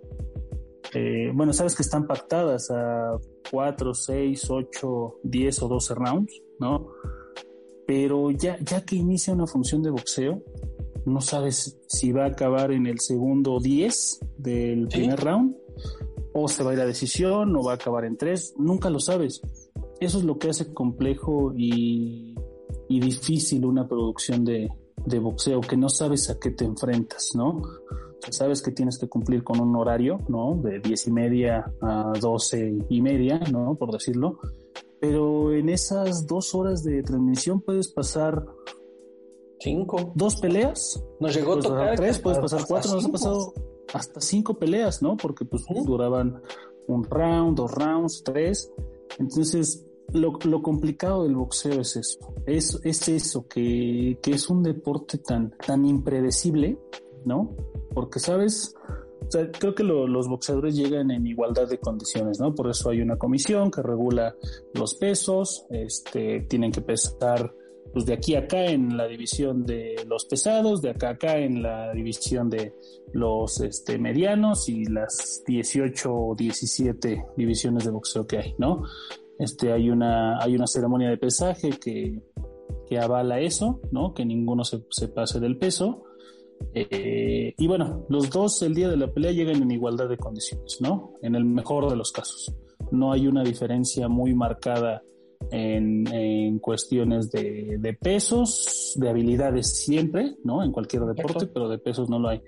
Eh, bueno, sabes que están pactadas a cuatro, seis, ocho, diez o doce rounds, ¿no? Pero ya, ya que inicia una función de boxeo, no sabes si va a acabar en el segundo 10 del primer round, o se va a ir a decisión, o va a acabar en 3, nunca lo sabes. Eso es lo que hace complejo y, difícil una producción de, boxeo, que no sabes a qué te enfrentas, ¿no? sabes que tienes que cumplir con un horario, ¿no? De 10 y media a 12 y media, ¿no? Por decirlo. Pero en esas dos horas de transmisión puedes pasar Cinco. Dos peleas. Nos llegó a tocar. Tres, puedes pasar cuatro. Nos ha pasado hasta cinco peleas, ¿no? Porque pues duraban un round, dos rounds, tres. Entonces, lo, lo complicado del boxeo es eso. Es, es eso, que, que es un deporte tan, tan impredecible, ¿no? Porque, ¿sabes? O sea, creo que lo, los boxeadores llegan en igualdad de condiciones, ¿no? Por eso hay una comisión que regula los pesos, este, tienen que pesar pues de aquí a acá en la división de los pesados, de acá a acá en la división de los este, medianos y las 18 o 17 divisiones de boxeo que hay, ¿no? Este, hay una, hay una ceremonia de pesaje que, que avala eso, ¿no? Que ninguno se pase del peso. Eh, y bueno, los dos el día de la pelea llegan en igualdad de condiciones, ¿no? En el mejor de los casos. No hay una diferencia muy marcada en, cuestiones de, pesos, de habilidades siempre, ¿no? En cualquier deporte, pero de pesos no lo hay.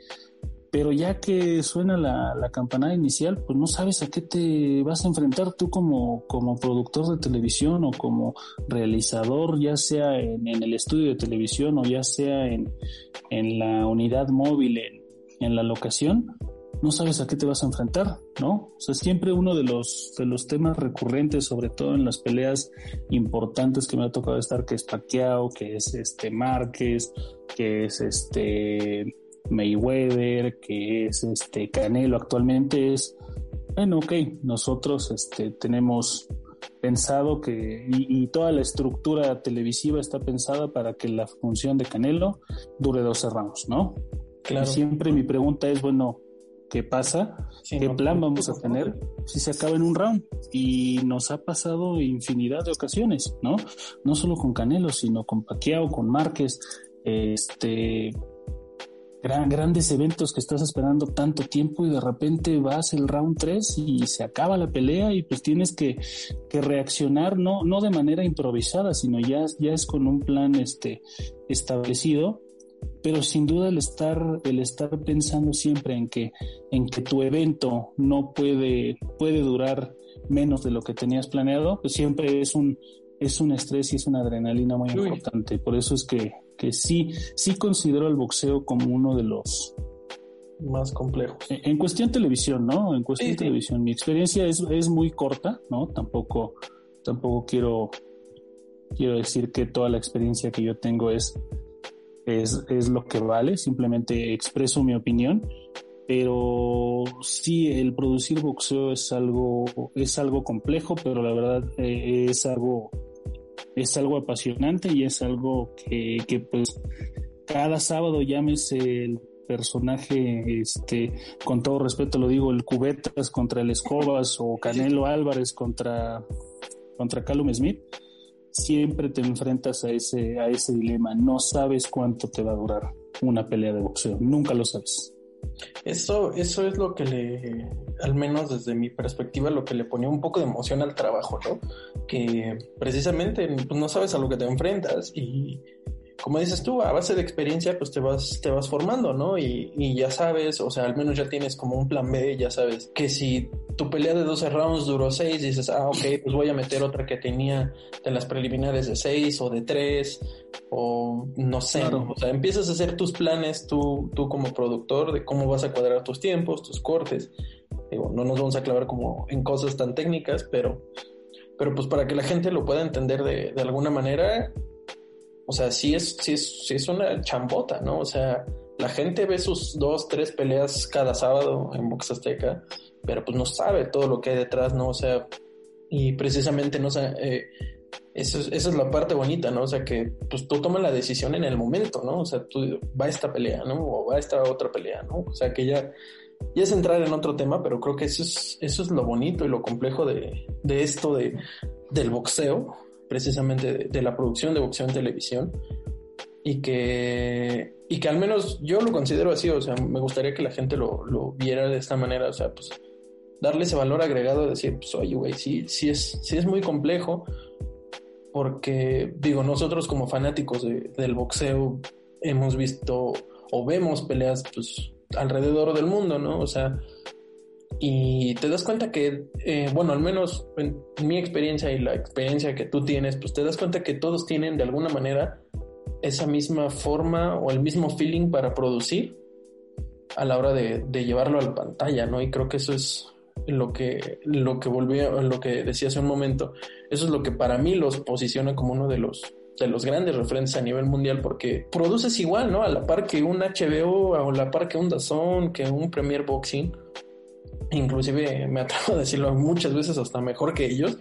Pero ya que suena la, la, campanada inicial, pues no sabes a qué te vas a enfrentar tú como, como productor de televisión o como realizador, ya sea en, el estudio de televisión o ya sea en, en la unidad móvil, en, en la locación no sabes a qué te vas a enfrentar, ¿no? O sea, siempre uno de los, de los temas recurrentes, sobre todo en las peleas importantes que me ha tocado estar, que es Pacquiao, que es este Márquez, que es este Mayweather, que es este Canelo actualmente, es, bueno, ok, nosotros este, tenemos pensado que, y, toda la estructura televisiva está pensada para que la función de Canelo dure 12 rounds, ¿no? Claro. Y siempre mi pregunta es, bueno, qué pasa, qué plan vamos a tener si se acaba en un round. Y nos ha pasado infinidad de ocasiones, ¿no? No solo con Canelo, sino con Pacquiao, con Márquez, este gran, grandes eventos que estás esperando tanto tiempo y de repente vas el round 3 y se acaba la pelea y pues tienes que, que reaccionar no, no de manera improvisada, sino ya, ya es con un plan este establecido pero sin duda el estar, el estar pensando siempre en que, en que tu evento no puede, puede durar menos de lo que tenías planeado, pues siempre es un, es un estrés y es una adrenalina muy importante. Por eso es que, que sí, sí considero el boxeo como uno de los más complejos. En, cuestión televisión, ¿no? En cuestión televisión, mi experiencia es, es muy corta, ¿no? Tampoco, tampoco quiero, quiero decir que toda la experiencia que yo tengo es, es, es lo que vale, simplemente expreso mi opinión pero sí el producir boxeo es algo es algo complejo pero la verdad eh, es algo es algo apasionante y es algo que, que pues cada sábado llámese el personaje, este, con todo respeto lo digo, el Cubetas contra el Escobas o Canelo Álvarez contra, contra Smith, siempre te enfrentas a ese, a ese dilema. No sabes cuánto te va a durar una pelea de boxeo, nunca lo sabes. Eso, eso es lo que le, al menos desde mi perspectiva, lo que le ponía un poco de emoción al trabajo, ¿no? Que precisamente pues, no sabes a lo que te enfrentas y, como dices tú, a base de experiencia, pues te vas, te vas formando, ¿no? Y, y, ya sabes, o sea, al menos ya tienes como un plan B, ya sabes que si tu pelea de 12 rounds duró 6, dices, ah, ok, pues voy a meter otra que tenía de las preliminares de 6 o de 3, o no sé, o sea, empiezas a hacer tus planes tú, tú como productor de cómo vas a cuadrar tus tiempos, tus cortes. Digo, no nos vamos a clavar como en cosas tan técnicas, pero, pero pues para que la gente lo pueda entender de, de alguna manera, o sea, sí es, sí es, sí es una chambota, ¿no? O sea, la gente ve sus dos, tres peleas cada sábado en Box Azteca, pero pues no sabe todo lo que hay detrás, ¿no? O sea, y precisamente, ¿no? O sea, eh, eso, esa es la parte bonita, ¿no? O sea, que pues tú tomas la decisión en el momento, ¿no? O sea, tú va esta pelea, ¿no? O va esta otra pelea, ¿no? O sea, que ya, ya es entrar en otro tema, pero creo que eso es, eso es lo bonito y lo complejo de, de esto de, del boxeo, precisamente de, la producción de boxeo en televisión y que, y que al menos yo lo considero así, o sea, me gustaría que la gente lo, lo viera de esta manera, o sea, pues darle ese valor agregado de decir, pues oye, güey, sí, sí, es, sí es muy complejo, porque digo, nosotros como fanáticos del boxeo hemos visto o vemos peleas pues alrededor del mundo, ¿no? O sea, y te das cuenta que, eh, bueno, al menos en mi experiencia y la experiencia que tú tienes, pues te das cuenta que todos tienen de alguna manera esa misma forma o el mismo feeling para producir a la hora de, llevarlo a la pantalla, ¿no? Y creo que eso es lo que, lo que volvió, lo que decía hace un momento, eso es lo que para mí los posiciona como uno de los de los grandes referentes a nivel mundial porque produces igual, ¿no? A la par que un HBO, a la par que un Dazón, que un Premier Boxing inclusive me atrevo a decirlo muchas veces hasta mejor que ellos.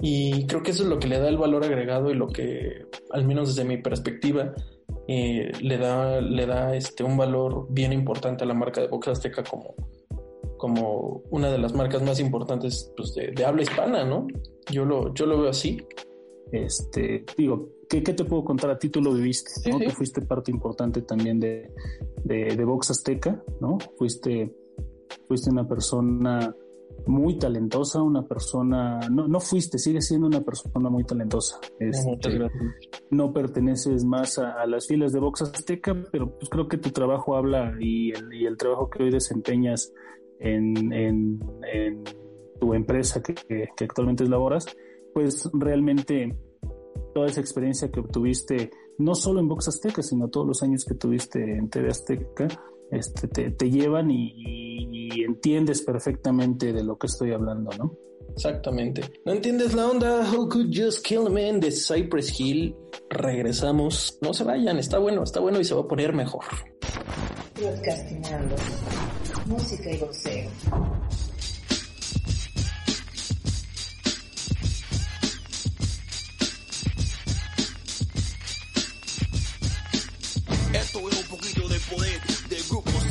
Y creo que eso es lo que le da el valor agregado y lo que, al menos desde mi perspectiva, eh, le da, le da este, un valor bien importante a la marca de Box Azteca como, como una de las marcas más importantes pues, de, habla hispana, ¿no? Yo lo, yo lo veo así. Este, digo, ¿qué, qué te puedo contar? A ti tú lo viviste, ¿no? fuiste parte importante también de, de, de Box Azteca, ¿no? Fuiste fuiste una persona muy talentosa, una persona, no, no fuiste, sigues siendo una persona muy talentosa. Este, no perteneces más a, las filas de Box Azteca, pero pues creo que tu trabajo habla y el, y el trabajo que hoy desempeñas en, en, tu empresa que, que, actualmente laboras, pues realmente toda esa experiencia que obtuviste, no solo en Box Azteca, sino todos los años que tuviste en TV Azteca, este, te, llevan y, entiendes perfectamente de lo que estoy hablando, ¿no? Exactamente. ¿No entiendes la onda? Who could just kill a man de Cypress Hill? Regresamos. No se vayan, está bueno, está bueno y se va a poner mejor. Podcastinando. Música y boxeo.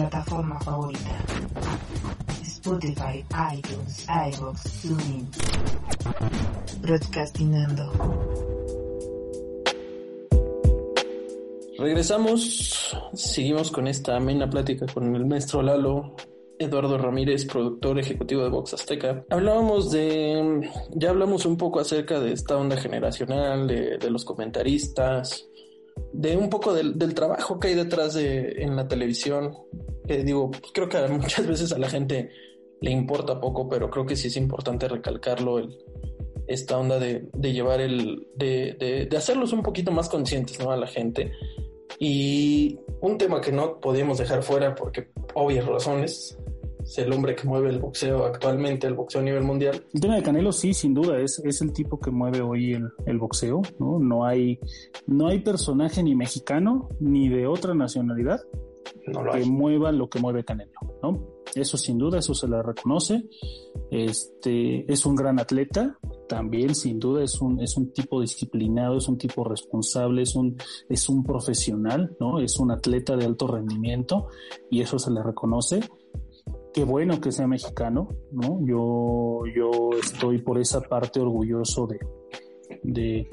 plataforma favorita. Spotify, iTunes, iVoox, TuneIn. Broadcastingando. Regresamos, seguimos con esta amena plática con el maestro Lalo, Eduardo Ramírez, productor ejecutivo de Vox Azteca. Hablábamos de, ya hablamos un poco acerca de esta onda generacional, de los comentaristas, de un poco del, del, trabajo que hay detrás de en la televisión. Que digo, pues creo que muchas veces a la gente le importa poco, pero creo que sí es importante recalcarlo, el, esta onda de, de llevar el, de, de, de, hacerlos un poquito más conscientes ¿no? a la gente. Y un tema que no podíamos dejar fuera porque obvias razones, es el hombre que mueve el boxeo actualmente, el boxeo a nivel mundial. El tema de Canelo sí, sin duda, es, es el tipo que mueve hoy el, el boxeo, ¿no? No hay, no hay personaje ni mexicano ni de otra nacionalidad no lo que hay. mueva lo que mueve Canelo, ¿no? Eso sin duda, eso se le reconoce. Este, es un gran atleta, también sin duda es un, es un tipo disciplinado, es un tipo responsable, es un, es un profesional, ¿no? Es un atleta de alto rendimiento y eso se le reconoce. Qué bueno que sea mexicano, ¿no? Yo, yo estoy por esa parte orgulloso de, de,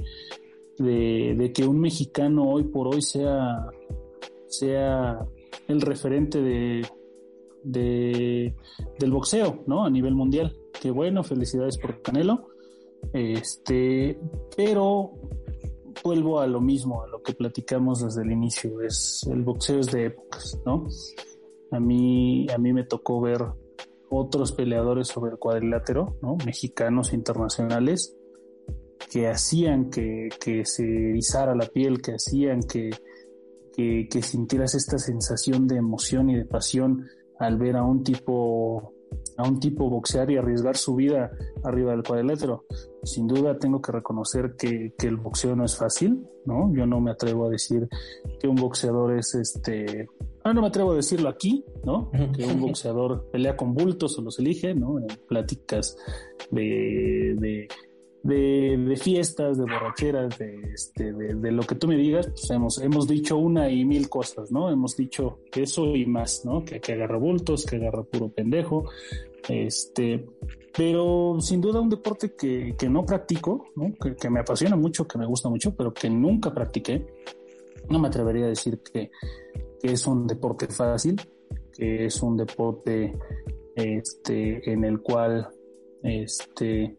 de, que un mexicano hoy por hoy sea, sea el referente de, de, del boxeo, ¿no? A nivel mundial. Qué bueno, felicidades por Canelo. Este, pero vuelvo a lo mismo, a lo que platicamos desde el inicio, es el boxeo es de épocas, ¿no? A mí, a mí me tocó ver otros peleadores sobre el cuadrilátero, ¿no? Mexicanos internacionales que hacían que, que se erizara la piel, que hacían que, que, que sintieras esta sensación de emoción y de pasión al ver a un tipo a un tipo boxear y arriesgar su vida arriba del cuadrilátero. Sin duda tengo que reconocer que, que, el boxeo no es fácil, ¿no? Yo no me atrevo a decir que un boxeador es este... Ah, no me atrevo a decirlo aquí, ¿no? Que un boxeador pelea con bultos o los elige, ¿no? En pláticas de, de de, fiestas, de borracheras, de, este, de, de, lo que tú me digas, pues hemos, hemos dicho una y mil cosas, ¿no? Hemos dicho eso y más, ¿no? Que, que agarra bultos, que agarra puro pendejo, este, pero sin duda un deporte que, que no practico, ¿no? Que, que, me apasiona mucho, que me gusta mucho, pero que nunca practiqué. No me atrevería a decir que, que es un deporte fácil, que es un deporte este, en el cual este,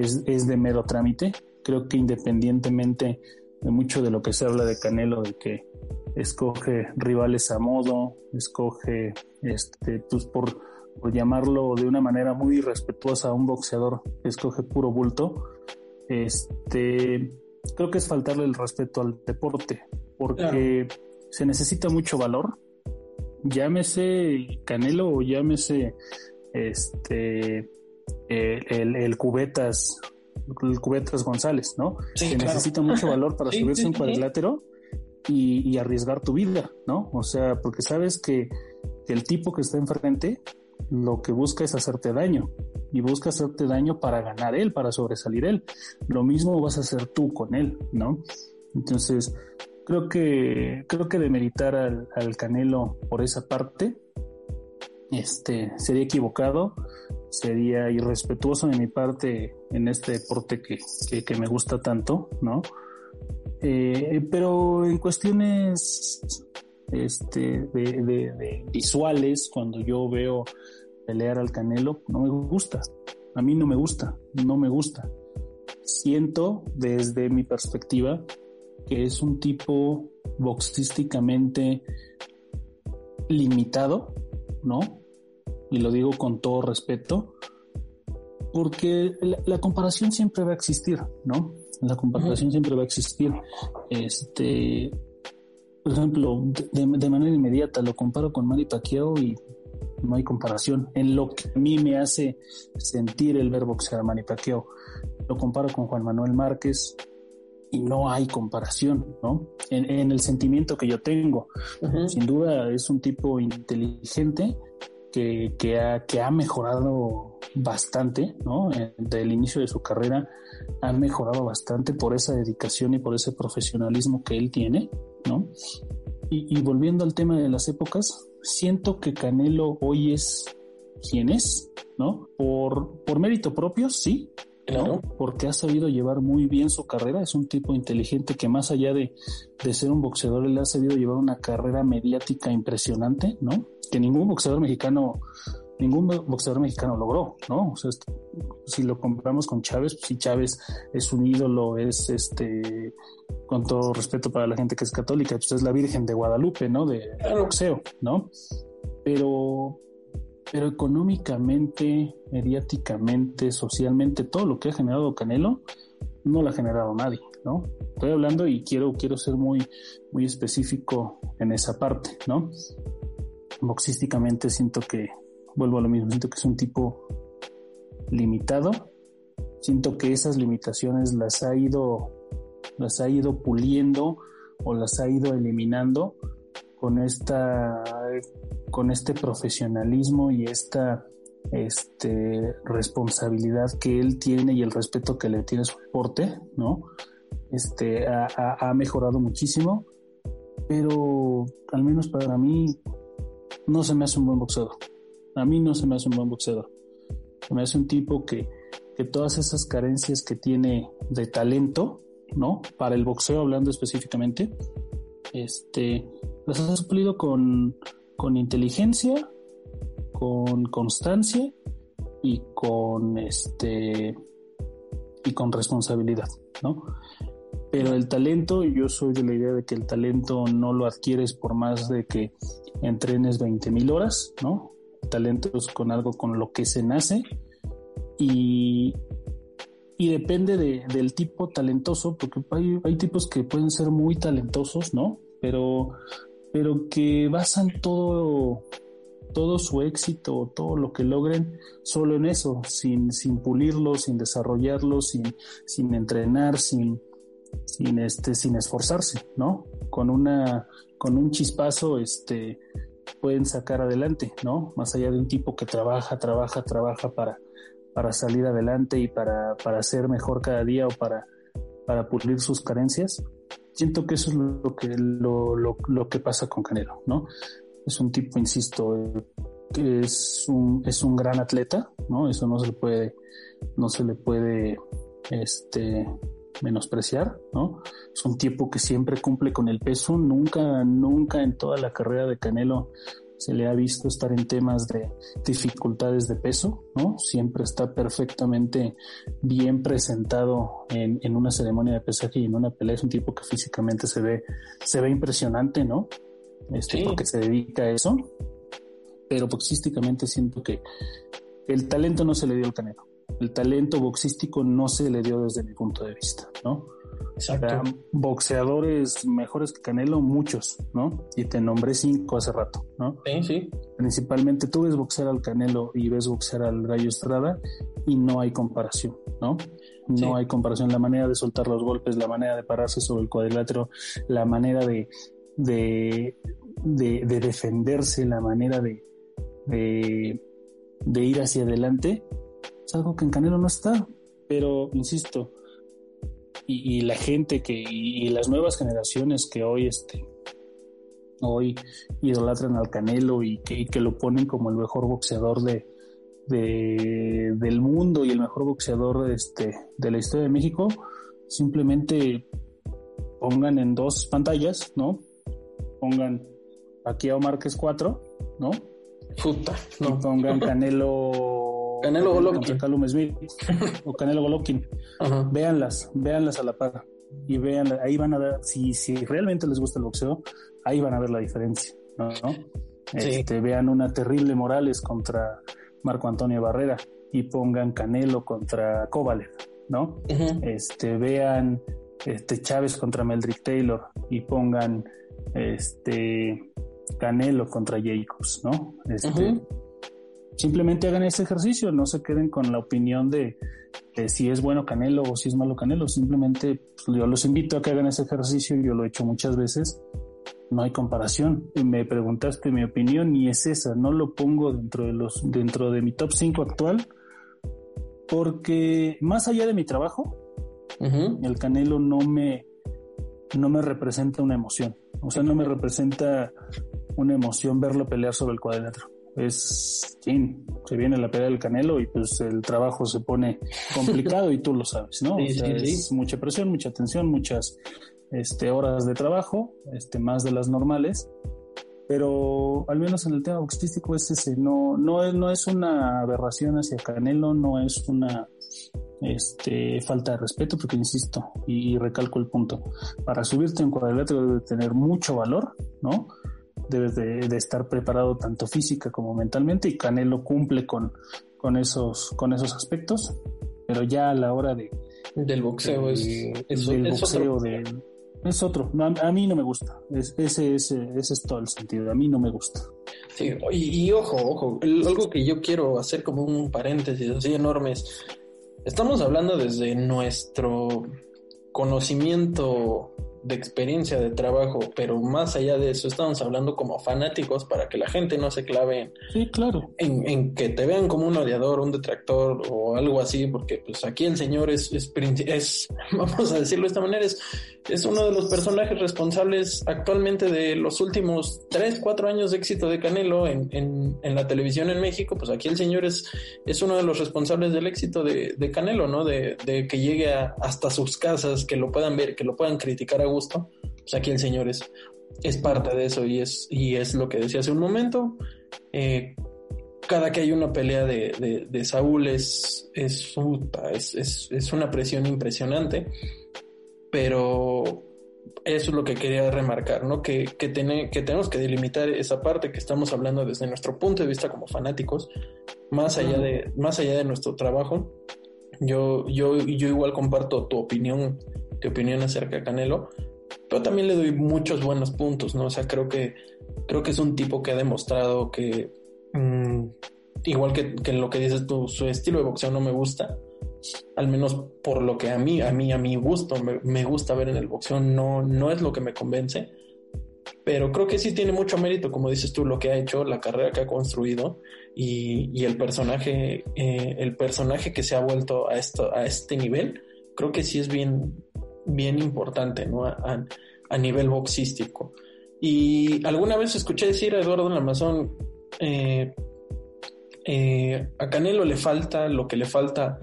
es, es, de mero trámite. Creo que independientemente de mucho de lo que se habla de Canelo, de que escoge rivales a modo, escoge, este, pues por, por llamarlo de una manera muy respetuosa a un boxeador, escoge puro bulto, este, creo que es faltarle el respeto al deporte, porque claro. se necesita mucho valor. Llámese Canelo o llámese este el, el, el, cubetas el cubetas González, ¿no? Sí, que claro. necesita mucho valor para sí, subirse sí, un cuadrilátero y, y, arriesgar tu vida, ¿no? O sea, porque sabes que, que, el tipo que está enfrente lo que busca es hacerte daño y busca hacerte daño para ganar él, para sobresalir él. Lo mismo vas a hacer tú con él, ¿no? Entonces, creo que creo que demeritar al, al Canelo por esa parte este, sería equivocado, sería irrespetuoso de mi parte en este deporte que, que, me gusta tanto, ¿no? Eh, pero en cuestiones este, de, visuales, cuando yo veo pelear al Canelo, no me gusta. A mí no me gusta, no me gusta. Siento desde mi perspectiva que es un tipo boxísticamente limitado, ¿no? Y lo digo con todo respeto, porque la, comparación siempre va a existir, ¿no? La comparación siempre va a existir. Este, por ejemplo, de, manera inmediata lo comparo con Manny Pacquiao y no hay comparación. En lo que a mí me hace sentir el ver boxear a Manny Pacquiao, lo comparo con Juan Manuel Márquez y no hay comparación, ¿no? En, el sentimiento que yo tengo. Sin duda es un tipo inteligente que, que, ha, que ha mejorado bastante, ¿no? Desde el inicio de su carrera ha mejorado bastante por esa dedicación y por ese profesionalismo que él tiene, ¿no? Y, y volviendo al tema de las épocas, siento que Canelo hoy es quien es, ¿no? Por, por mérito propio, sí, ¿no? Porque ha sabido llevar muy bien su carrera, es un tipo inteligente que más allá de, de, ser un boxeador, él ha sabido llevar una carrera mediática impresionante, ¿no? Que ningún boxeador mexicano, ningún boxeador mexicano logró, ¿no? O sea, si lo comparamos con Chávez, pues sí, Chávez es un ídolo, es este, con todo respeto para la gente que es católica, pues es la Virgen de Guadalupe, ¿no? De, de boxeo, ¿no? Pero, pero económicamente, mediáticamente, socialmente, todo lo que ha generado Canelo, no lo ha generado nadie, ¿no? Estoy hablando y quiero, quiero ser muy, muy específico en esa parte, ¿no? Boxísticamente siento que, vuelvo a lo mismo, siento que es un tipo limitado, siento que esas limitaciones las ha ido, las ha ido puliendo o las ha ido eliminando con esta con este profesionalismo y esta este, responsabilidad que él tiene y el respeto que le tiene su deporte, ¿no? Este, ha, mejorado muchísimo, pero al menos para mí no se me hace un buen boxeador. A mí no se me hace un buen boxeador. Se me hace un tipo que, que todas esas carencias que tiene de talento, ¿no? Para el boxeo, hablando específicamente, este, las ha suplido con, con inteligencia, con constancia y con este y con responsabilidad, ¿no? Pero el talento, yo soy de la idea de que el talento no lo adquieres por más de que entrenes 20 mil horas, ¿no? Talento es con algo con lo que se nace y, y depende del tipo talentoso, porque hay, hay tipos que pueden ser muy talentosos, ¿no? Pero pero que basan todo, todo su éxito, todo lo que logren solo en eso, sin, sin pulirlo, sin desarrollarlo, sin, sin entrenar, sin, sin, este, sin esforzarse, ¿no? Con una, con un chispazo, este, pueden sacar adelante, ¿no? Más allá de un tipo que trabaja, trabaja, trabaja para, para salir adelante y para, para ser mejor cada día o para, para pulir sus carencias siento que eso es lo que, lo, lo, lo que pasa con Canelo, ¿no? Es un tipo, insisto, que es un, es un gran atleta, ¿no? Eso no se le puede, no se le puede, este, menospreciar, ¿no? Es un tipo que siempre cumple con el peso, nunca, nunca en toda la carrera de Canelo se le ha visto estar en temas de dificultades de peso, ¿no? Siempre está perfectamente bien presentado en, en, una ceremonia de pesaje y en una pelea. Es un tipo que físicamente se ve, se ve impresionante, ¿no? Este, Porque se dedica a eso. Pero boxísticamente siento que el talento no se le dio al Canelo. El talento boxístico no se le dio desde mi punto de vista, ¿no? Exacto. boxeadores mejores que Canelo, muchos, ¿no? Y te nombré cinco hace rato, ¿no? Sí, sí. Principalmente tú ves boxear al Canelo y ves boxear al Gallo Estrada y no hay comparación, ¿no? No hay comparación. La manera de soltar los golpes, la manera de pararse sobre el cuadrilátero, la manera de, de, de, defenderse, la manera de, de, de ir hacia adelante, es algo que en Canelo no está. Pero, insisto, y, la gente que y, las nuevas generaciones que hoy este hoy idolatran al Canelo y que, y que lo ponen como el mejor boxeador de, de, del mundo y el mejor boxeador este, de la historia de México, simplemente pongan en dos pantallas, ¿no? Pongan aquí a Márquez 4, ¿no? Puta, Y no. pongan Canelo. Canelo Golovkin. contra Callum Smith o Canelo Golovkin. Ajá. Véanlas, véanlas a la par. Y vean, ahí van a ver, si, si realmente les gusta el boxeo, ahí van a ver la diferencia, ¿no? Este, Vean una terrible Morales contra Marco Antonio Barrera y pongan Canelo contra Kovalev, ¿no? Este, vean este Chávez contra Meldrick Taylor y pongan este Canelo contra Jacobs, ¿no? Este. Simplemente hagan ese ejercicio, no se queden con la opinión de, de si es bueno Canelo o si es malo Canelo. Simplemente pues, yo los invito a que hagan ese ejercicio, yo lo he hecho muchas veces. No hay comparación. Y me preguntaste mi opinión y es esa. No lo pongo dentro de los dentro de mi top 5 actual porque más allá de mi trabajo, el Canelo no me, no me representa una emoción. O sea, no me representa una emoción verlo pelear sobre el cuadrilátero. Es, chin, se viene la pelea del Canelo y pues el trabajo se pone complicado y tú lo sabes, ¿no? Sí, o sea, sí, sí. es mucha presión, mucha tensión, muchas este, horas de trabajo, este, más de las normales. Pero al menos en el tema boxístico es ese, no, no, es, no es una aberración hacia Canelo, no es una este, falta de respeto, porque insisto, y recalco el punto, para subirte en cuadrilátero debe tener mucho valor, ¿no? Debes de, de estar preparado tanto física como mentalmente y Canelo cumple con, con, esos, con esos aspectos, pero ya a la hora de, Del boxeo es, de- es, del es boxeo otro. de- es otro, No, a, a mí no me gusta, Es- ese, ese, ese es todo el sentido, a mí no me gusta. Sí, y, y ojo, ojo, el- algo que yo quiero hacer como un paréntesis así enorme es, estamos hablando desde nuestro conocimiento de experiencia de trabajo, pero más allá de eso, estamos hablando como fanáticos para que la gente no se clave en, Sí, claro. en, en que te vean como un odiador, un detractor o algo así, porque pues aquí el señor es, es, es, vamos a decirlo de esta manera, es, es uno de los personajes responsables actualmente de los últimos 3, 4 años de éxito de Canelo en, en, en la televisión en México, pues aquí el señor es, es uno de los responsables del éxito de, de Canelo, ¿no? De, de que llegue a- hasta sus casas, que lo puedan ver, que lo puedan criticar a gusto, pues aquí el señor es, es parte de eso y es, y es lo que decía hace un momento. Eh, cada que hay una pelea de, de, de Saúl es, es, es, es, es una presión impresionante, pero eso es lo que quería remarcar, ¿no? Que, que, tiene- que tenemos que delimitar esa parte que estamos hablando desde nuestro punto de vista como fanáticos, más allá de, más allá de nuestro trabajo. Yo, yo, yo igual comparto tu opinión, tu opinión acerca de Canelo, pero también le doy muchos buenos puntos, ¿no? O sea, creo que, creo que es un tipo que ha demostrado que, mm, igual que, que lo que dices tú, su estilo de boxeo no me gusta, al menos por lo que a mí, a mí, a mi gusto, me, me gusta ver en el boxeo, no, no es lo que me convence, pero creo que sí tiene mucho mérito, como dices tú, lo que ha hecho, la carrera que ha construido y, y el personaje, eh, el personaje que se ha vuelto a esto, a este nivel, creo que sí es bien, bien importante, ¿no? A, a- nivel boxístico. Y alguna vez escuché decir a Eduardo Lamazón, eh, eh, a Canelo le falta lo que le falta,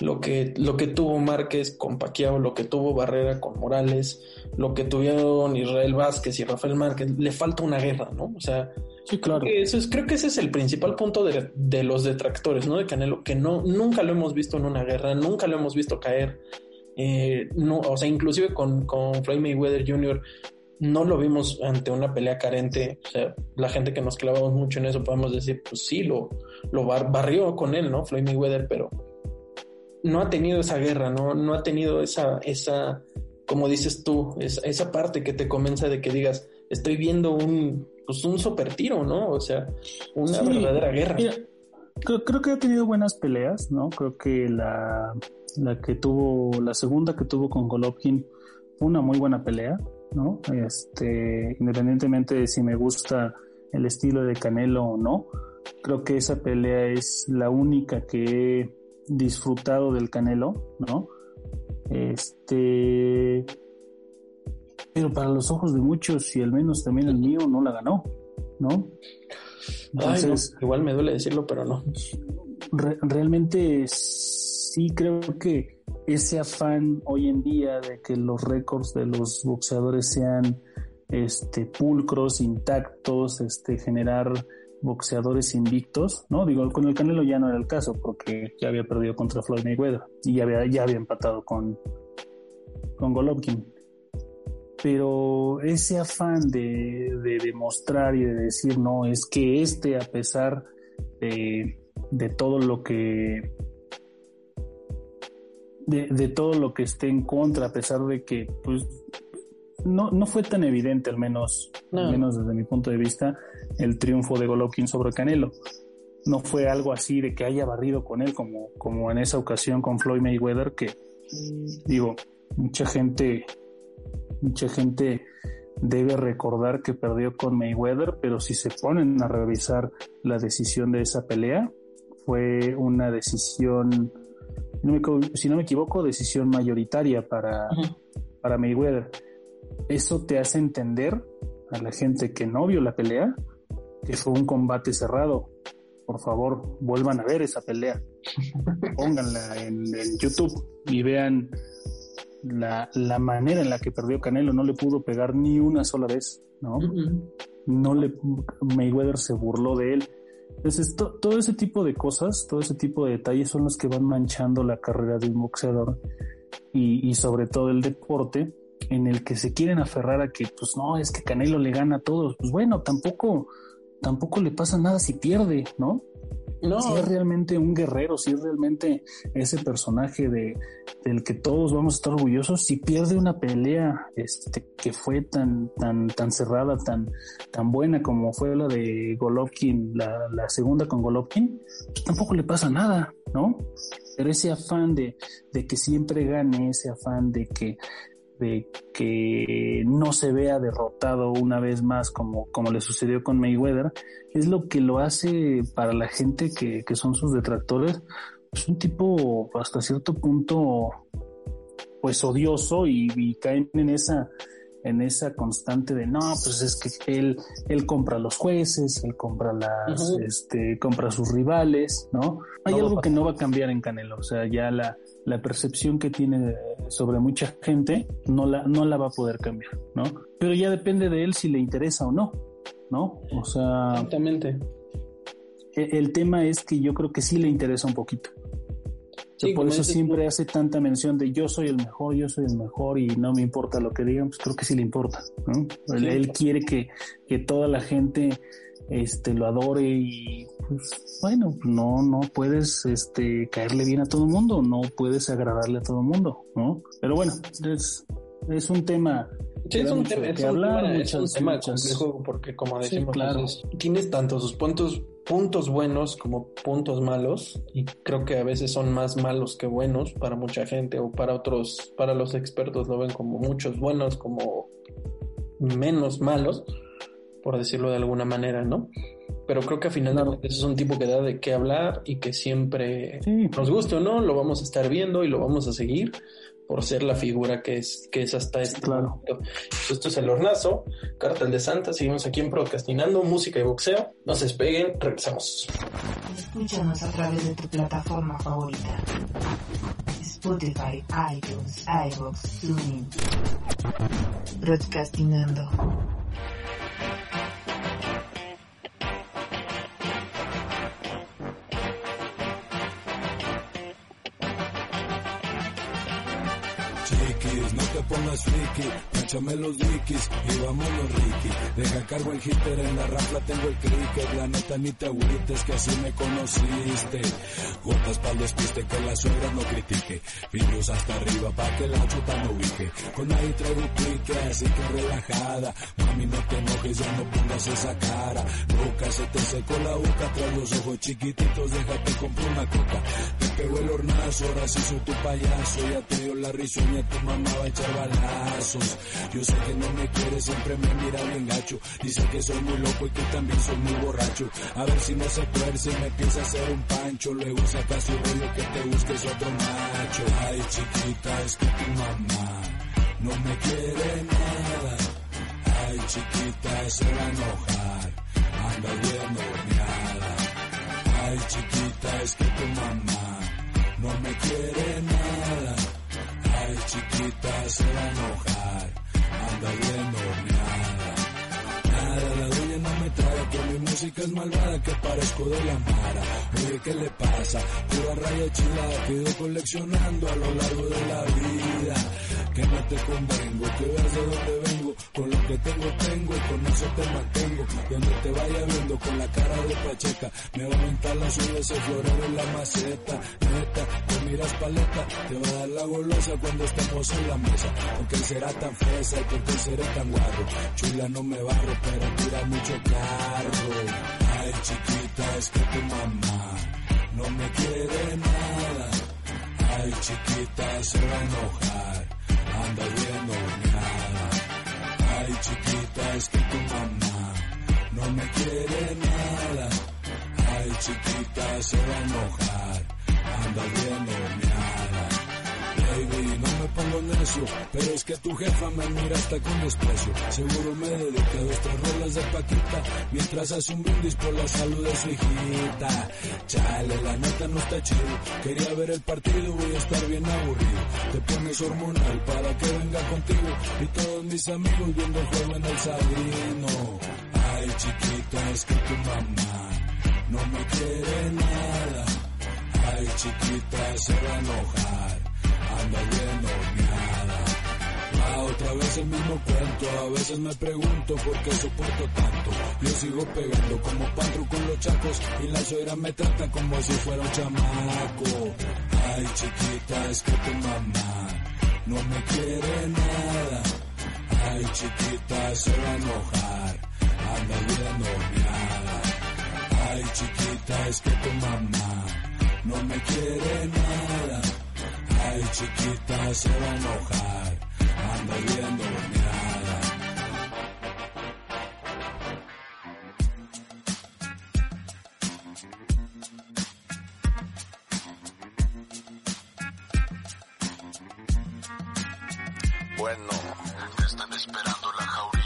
lo que, lo que tuvo Márquez con Paquiao, lo que tuvo Barrera con Morales, lo que tuvieron Israel Vázquez y Rafael Márquez, le falta una guerra, ¿no? O sea, Sí, claro. que eso es, creo que ese es el principal punto de, de los detractores, ¿no? De Canelo, que no, nunca lo hemos visto en una guerra, nunca lo hemos visto caer. Eh, no, o sea, inclusive con, con Floyd Mayweather Jr. no lo vimos ante una pelea carente. O sea, la gente que nos clavamos mucho en eso podemos decir, pues sí, lo, lo bar- barrió con él, ¿no? Floyd Mayweather, pero no ha tenido esa guerra, ¿no? No ha tenido esa, esa, como dices tú, esa, esa parte que te convence de que digas, estoy viendo un, pues un super tiro, ¿no? O sea, una Sí. verdadera guerra. Mira, creo, creo que ha tenido buenas peleas, ¿no? Creo que la, la que tuvo, la segunda que tuvo con Golovkin fue una muy buena pelea, ¿no? Este, independientemente de si me gusta el estilo de Canelo o no, creo que esa pelea es la única que he disfrutado del Canelo, ¿no? Este, pero para los ojos de muchos y al menos también el mío no la ganó, ¿no? Entonces, igual me duele decirlo, pero no. realmente sí creo que ese afán hoy en día de que los récords de los boxeadores sean este pulcros, intactos, este generar boxeadores invictos, ¿no? Digo, con el Canelo ya no era el caso porque ya había perdido contra Floyd Mayweather y ya había, ya había empatado con, con Golovkin. Pero ese afán de, de demostrar y de decir, no, es que este, a pesar de, de todo lo que de, de, todo lo que esté en contra, a pesar de que pues no, no fue tan evidente, al menos, al menos desde mi punto de vista, el triunfo de Golovkin sobre Canelo. No fue algo así de que haya barrido con él, como, como en esa ocasión con Floyd Mayweather, que digo, mucha gente, mucha gente debe recordar que perdió con Mayweather, pero si se ponen a revisar la decisión de esa pelea, fue una decisión, si no me equivoco, decisión mayoritaria para, para Mayweather eso te hace entender a la gente que no vio la pelea que fue un combate cerrado. Por favor, vuelvan a ver esa pelea. Pónganla en, YouTube y vean la, manera en la que perdió Canelo. No le pudo pegar ni una sola vez, ¿no? No le, Mayweather se burló de él. Entonces, todo ese tipo de cosas, todo ese tipo de detalles son los que van manchando la carrera de un boxeador y, y sobre todo el deporte en el que se quieren aferrar a que, pues no, es que Canelo le gana a todos. Pues bueno, tampoco, tampoco le pasa nada si pierde, ¿no? Si es realmente un guerrero, si es realmente ese personaje de, del que todos vamos a estar orgullosos, si pierde una pelea este, que fue tan, tan, tan cerrada, tan, tan buena como fue la de Golovkin, la, la segunda con Golovkin, pues tampoco le pasa nada, ¿no? Pero ese afán de, de que siempre gane, ese afán de que, de que no se vea derrotado una vez más como, como le sucedió con Mayweather, es lo que lo hace para la gente que, son sus detractores, es pues un tipo hasta cierto punto pues odioso y, caen en esa en esa constante de no, pues es que él, él compra los jueces, él compra las, este, compra sus rivales, ¿no? Hay algo que no va a cambiar en Canelo, o sea, ya la, la percepción que tiene sobre mucha gente no la, no la va a poder cambiar, ¿no? Pero ya depende de él si le interesa o no, ¿no? O sea... Exactamente. E, el, tema es que yo creo que sí le interesa un poquito. Por eso siempre hace tanta mención de yo soy el mejor, yo soy el mejor y no me importa lo que digan, pues creo que sí le importa, ¿no? Él, quiere que, que toda la gente este lo adore y pues bueno, no no puedes este caerle bien a todo el mundo, no puedes agradarle a todo el mundo, ¿no? Pero bueno, es, es un tema Sí, es un, tema, es, un tema, complejo porque como decimos, claro. tienes tanto sus puntos puntos buenos como puntos malos y creo que a veces son más malos que buenos para mucha gente o para otros, para los expertos lo ven como muchos buenos como menos malos por decirlo de alguna manera, ¿no? Pero creo que al final es un tipo que da de qué hablar y que siempre nos guste o no, lo vamos a estar viendo y lo vamos a seguir por ser la figura que es, que es hasta este claro. momento. Pues esto es el hornazo, Cartel de Santa, seguimos aquí en Procrastinando, música y boxeo. No se despeguen, regresamos. Escúchanos a través de tu plataforma favorita. Spotify, iTunes, iVoox, TuneIn. Procrastinando. Pongas friki, échame los dikis y vámonos Ricky. Deja cargo el hitter, en la rafla tengo el cricket, la neta ni te agüites que así me conociste. Gotas para el despiste que la suegra no critique, pillos hasta arriba pa' que la chuta no ubique. Con ahí traigo pique, así que relajada, mami no te enojes, ya no pongas esa cara. Loca, se te secó la boca, trae los ojos chiquititos, déjate comprar una coca. Te pegó el hornazo, ahora sí soy tu payaso, ya te dio la risueña tu mamá va a echar balazos. Yo sé que no me quiere, siempre me mira bien gacho. Dice que soy muy loco y que también soy muy borracho. A ver si no se tuerce y me piensa hacer un pancho. Luego saca su rollo que te busques otro macho. Ay, chiquita, es que tu mamá no me quiere nada. Ay, chiquita, se va a enojar, anda bien horneada. Ay, chiquita, es que tu mamá no me quiere nada. Chiquita, se va a enojar, anda bien horneada. Nada, la dueña no me traga, que mi música es malvada, que parezco de la mara. Oye, ¿qué le pasa? Pura raya chilada, que coleccionando a lo largo de la vida. Que no te convengo, que veas de dónde vengo, con lo que tengo tengo y con eso te mantengo. Donde te vaya viendo con la cara de pacheca, me va a aumentar la suya ese florero en la maceta. Neta, te miras paleta, te va a dar la golosa cuando estemos en la mesa. Porque será tan fresa y porque seré tan guarro. Chula no me barro, pero tira mucho carro. Ay, chiquita, es que tu mamá no me quiere nada. Ay, chiquita, se va a enojar, anda bien horneada. Ay, chiquita, es que tu mamá no me quiere nada. Ay, chiquita, se va a enojar, anda bien horneada. Baby, no pongo necio, pero es que tu jefa me mira hasta con desprecio. Seguro me dedica dos tres rolas de Paquita, mientras hace un brindis por la salud de su hijita. Chale, la neta no está chido, quería ver el partido, voy a estar bien aburrido. Te pones hormonal para que venga contigo, y todos mis amigos viendo el juego en el salino. Ay, chiquita, es que tu mamá no me quiere nada. Ay, chiquita, se va a enojar anda bien horneada. Va otra vez el mismo cuento, a veces me pregunto por qué soporto tanto. Yo sigo pegando como patro con los chacos y la suegra me trata como si fuera un chamaco. Ay chiquita, es que tu mamá no me quiere nada. Ay chiquita, se va a enojar, anda bien horneada. Ay chiquita, es que tu mamá no me quiere nada. Ay, chiquita, se va a enojar, anda bien horneada. Bueno, te están esperando la jauría,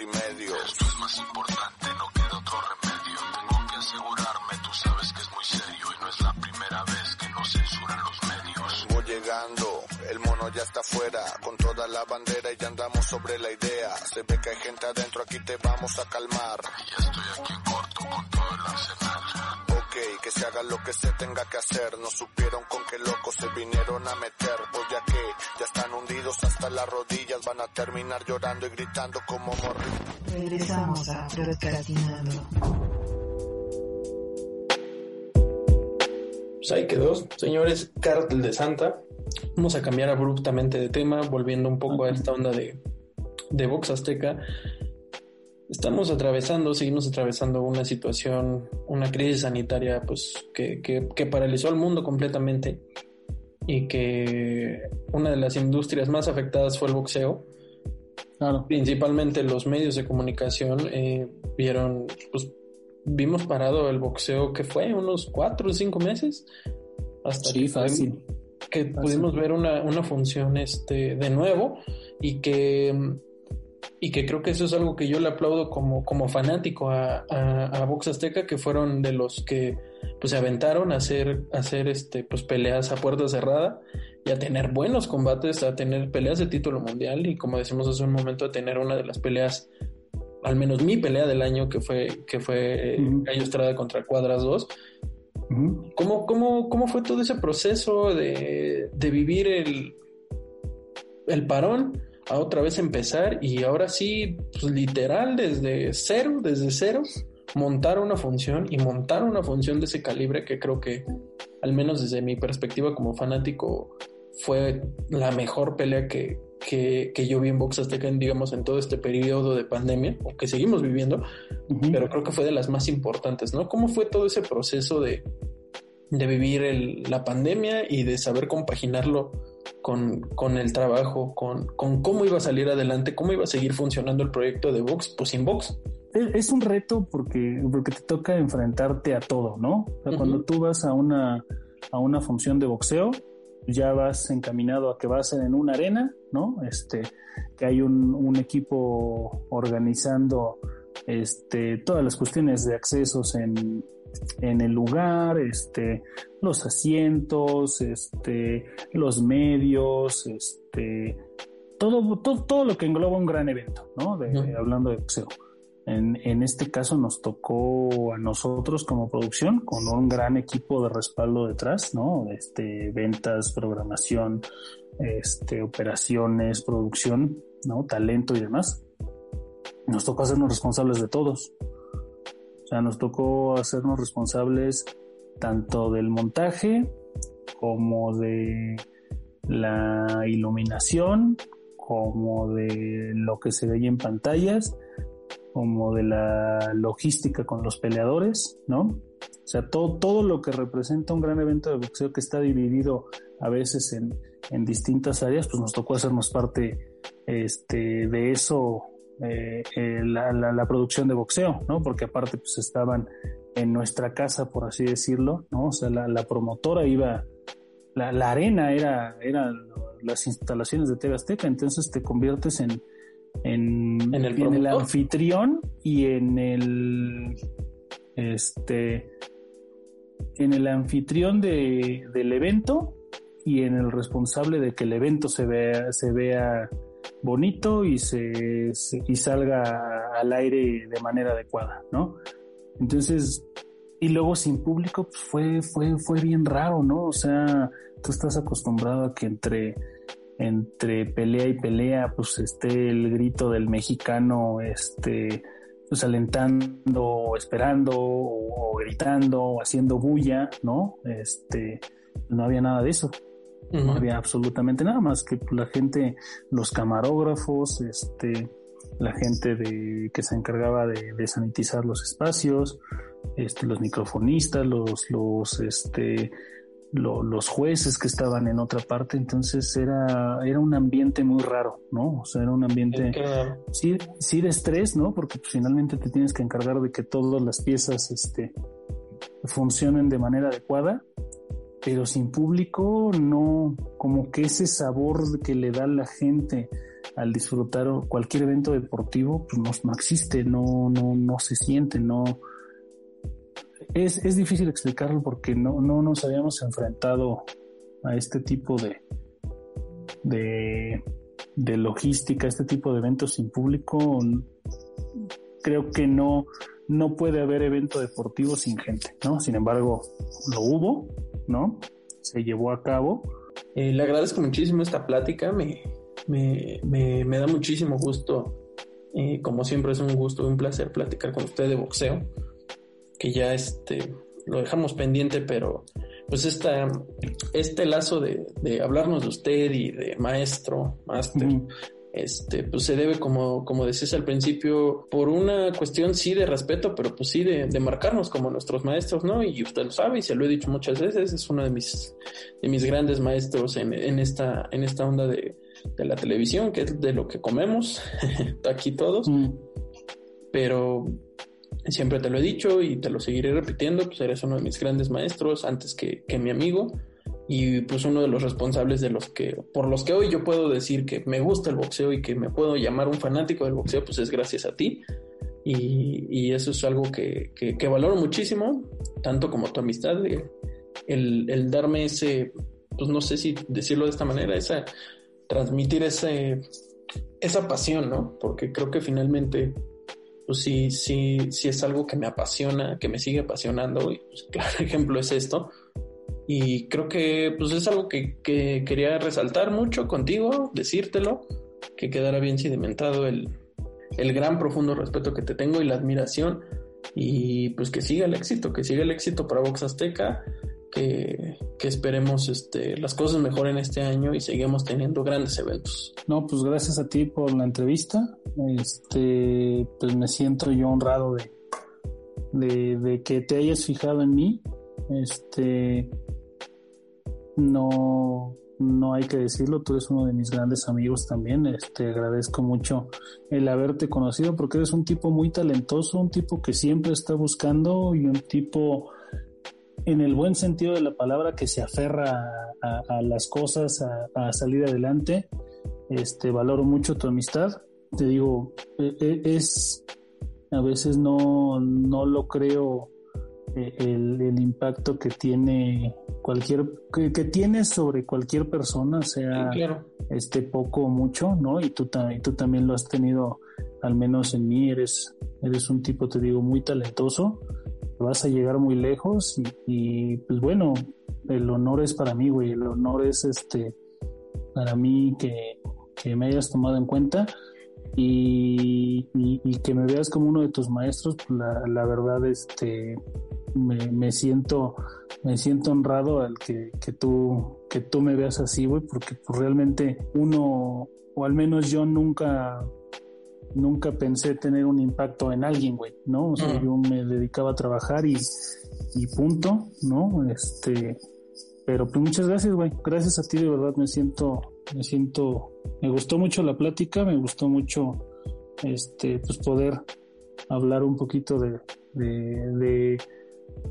en multimedia. Esto es más importante, no queda otro remedio. Tengo que asegurarme, tú sabes que es muy serio y no es la primera vez que nos censuran los medios. Voy llegando, el mono ya está afuera, con toda la bandera y ya andamos sobre la idea. Se ve que hay gente adentro, aquí te vamos a calmar. Ya estoy aquí en corto con todo el arsenal. Ok, que se haga lo que se tenga que hacer. No supieron las rodillas, van a terminar llorando y gritando como morri. Regresamos a Procrastinando. Pues ahí quedó, señores, Cártel de Santa. Vamos a cambiar abruptamente de tema, volviendo un poco a esta onda de, de Vox Azteca. Estamos atravesando, seguimos atravesando una situación, una crisis sanitaria, pues, que, que, que paralizó al mundo completamente y que una de las industrias más afectadas fue el boxeo. Claro. Principalmente los medios de comunicación eh, vieron, pues, vimos parado el boxeo que fue unos cuatro o cinco meses hasta Sí, que, fácil. que pudimos ver una, una función este de nuevo y que y que creo que eso es algo que yo le aplaudo como, como fanático a, a, a Box Azteca, que fueron de los que pues se aventaron a hacer, a hacer este, pues peleas a puerta cerrada y a tener buenos combates, a tener peleas de título mundial y como decimos hace un momento, a tener una de las peleas, al menos mi pelea del año, que fue, que fue eh, Ujú. Gallo Estrada contra Cuadras 2. Ujú. ¿Cómo, cómo, cómo fue todo ese proceso de, de vivir el, el parón a otra vez empezar y ahora sí, pues, literal, desde cero, desde cero, montar una función y montar una función de ese calibre que creo que, al menos desde mi perspectiva como fanático, fue la mejor pelea que, que, que yo vi en Box Azteca, digamos, en todo este periodo de pandemia, o que seguimos viviendo, pero creo que fue de las más importantes, ¿no? ¿Cómo fue todo ese proceso de, de vivir el- la pandemia y de saber compaginarlo con, con el trabajo, con, con cómo iba a salir adelante, cómo iba a seguir funcionando el proyecto de Vox, pues sin Vox, es, es un reto porque, porque te toca enfrentarte a todo, ¿no? O sea, Cuando tú vas a una, a una función de boxeo, ya vas encaminado a que vas en una arena, ¿no? Este, que hay un, un equipo organizando este, todas las cuestiones de accesos en, en el lugar, este, los asientos, este, los medios, este, todo, todo, todo lo que engloba un gran evento, ¿no? De. Hablando de boxeo. En, en este caso nos tocó a nosotros como producción con un gran equipo de respaldo detrás, ¿no? Este, ventas, programación, este, operaciones, producción, ¿no? Talento y demás. Nos tocó hacernos responsables de todos. O sea, nos tocó hacernos responsables tanto del montaje como de la iluminación, como de lo que se veía en pantallas, como de la logística con los peleadores, ¿no? O sea, todo, todo lo que representa un gran evento de boxeo que está dividido a veces en, en distintas áreas, pues nos tocó hacernos parte este, de eso, eh, eh, la, la, la producción de boxeo, ¿no? Porque aparte pues estaban en nuestra casa, por así decirlo, ¿no? O sea, la, la promotora iba, la, la arena era, era las instalaciones de TV Azteca, entonces te conviertes en, en, ¿En el en el anfitrión y en el, este, en el anfitrión de, del evento y en el responsable de que el evento se vea, se vea bonito y se, y salga al aire de manera adecuada, ¿no? Entonces, y luego sin público, pues fue, fue, fue bien raro, ¿no? O sea, tú estás acostumbrado a que entre, entre pelea y pelea, pues esté el grito del mexicano, este, pues alentando, esperando, o, o gritando, o haciendo bulla, ¿no? Este, no había nada de eso. No había absolutamente nada más que la gente, los camarógrafos, este, la gente de, que se encargaba de, de sanitizar los espacios, este, los microfonistas, los, los, este, lo- los jueces que estaban en otra parte, entonces era, era un ambiente muy raro, ¿no? O sea, era un ambiente sí, sí de estrés, ¿no? Porque pues, finalmente te tienes que encargar de que todas las piezas este, funcionen de manera adecuada, pero sin público no, como que ese sabor que le da la gente al disfrutar cualquier evento deportivo, pues no, no existe, no, no, no se siente, no. Es, es difícil explicarlo porque no, no nos habíamos enfrentado a este tipo de, de, de logística, este tipo de eventos sin público, creo que no, no puede haber evento deportivo sin gente, ¿no? Sin embargo, lo hubo, ¿no? Se llevó a cabo. Eh, le agradezco muchísimo esta plática, me, me, me, me da muchísimo gusto. Eh, como siempre es un gusto y un placer platicar con usted de boxeo, que ya este, lo dejamos pendiente, pero pues esta, este lazo de, de hablarnos de usted y de maestro, máster. Este, pues se debe, como, como decías al principio, por una cuestión sí de respeto, pero pues sí de, de marcarnos como nuestros maestros, ¿no? Y usted lo sabe y se lo he dicho muchas veces, es uno de mis, de mis grandes maestros en, en esta, en esta onda de, de la televisión, que es de lo que comemos aquí todos, Mm. pero siempre te lo he dicho y te lo seguiré repitiendo, pues eres uno de mis grandes maestros antes que, que mi amigo y pues uno de los responsables de los que, por los que hoy yo puedo decir que me gusta el boxeo y que me puedo llamar un fanático del boxeo, pues es gracias a ti. Y, y eso es algo que, que, que valoro muchísimo, tanto como tu amistad, el, el darme ese, pues no sé si decirlo de esta manera, esa, transmitir ese, esa pasión, ¿no? Porque creo que finalmente, pues sí, sí, sí es algo que me apasiona, que me sigue apasionando, y pues claro ejemplo es esto. Y creo que pues es algo que, que quería resaltar mucho contigo, decírtelo, que quedara bien sedimentado el, el gran profundo respeto que te tengo y la admiración. Y pues que siga el éxito, que siga el éxito para Vox Azteca, que, que esperemos este, las cosas mejoren este año y seguimos teniendo grandes eventos. No, pues gracias a ti por la entrevista. Este, pues me siento yo honrado de, de, de que te hayas fijado en mí. Este, no, no hay que decirlo, tú eres uno de mis grandes amigos también. Este, agradezco mucho el haberte conocido porque eres un tipo muy talentoso, un tipo que siempre está buscando y un tipo en el buen sentido de la palabra que se aferra a, las cosas, a, salir adelante. Este, valoro mucho tu amistad. Te digo, e, e, es a veces no, no lo creo el, el, impacto que tiene cualquier que, tiene sobre cualquier persona sea este poco o mucho no y tú y tú también lo has tenido al menos en mí eres eres un tipo te digo muy talentoso vas a llegar muy lejos y, pues bueno el honor es para mí güey el honor es este para mí que, que me hayas tomado en cuenta y, y, que me veas como uno de tus maestros, pues la, la verdad, este, me, siento me siento honrado al que, que tú que tú me veas así, güey, porque pues, realmente uno o al menos yo nunca nunca pensé tener un impacto en alguien, güey, ¿no? O sea, yo me dedicaba a trabajar y, y punto, ¿no? Este, pero pues muchas gracias, güey. Gracias a ti, de verdad me siento, me siento, me gustó mucho la plática, me gustó mucho, este, pues poder hablar un poquito de, de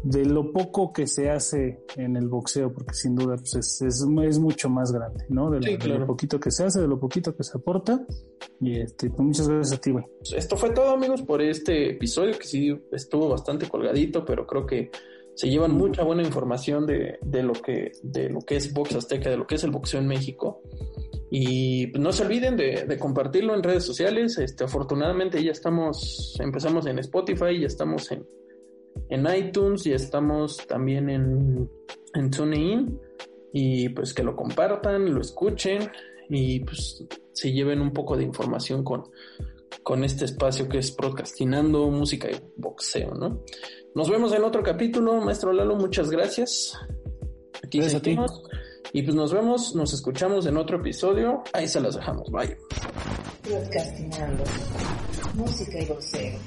de lo poco que se hace en el boxeo, porque sin duda pues es, es, mucho más grande, ¿no? De, lo, poquito que se hace, de lo poquito que se aporta. Y este, pues muchas gracias a ti, güey. Esto fue todo, amigos, por este episodio, que sí estuvo bastante colgadito, pero creo que se llevan mucha buena información de, de lo que de lo que es Box Azteca, de lo que es el boxeo en México. Y pues, no se olviden de, de, compartirlo en redes sociales. Este, afortunadamente ya estamos, empezamos en Spotify, ya estamos en, en iTunes y estamos también en, en TuneIn. Y pues que lo compartan, lo escuchen y pues se lleven un poco de información con, con este espacio que es procrastinando música y boxeo, ¿no? Nos vemos en otro capítulo, maestro Lalo, muchas gracias. Aquí seguimos. Y pues nos vemos, nos escuchamos en otro episodio. Ahí se las dejamos. Bye. Música y boxeo.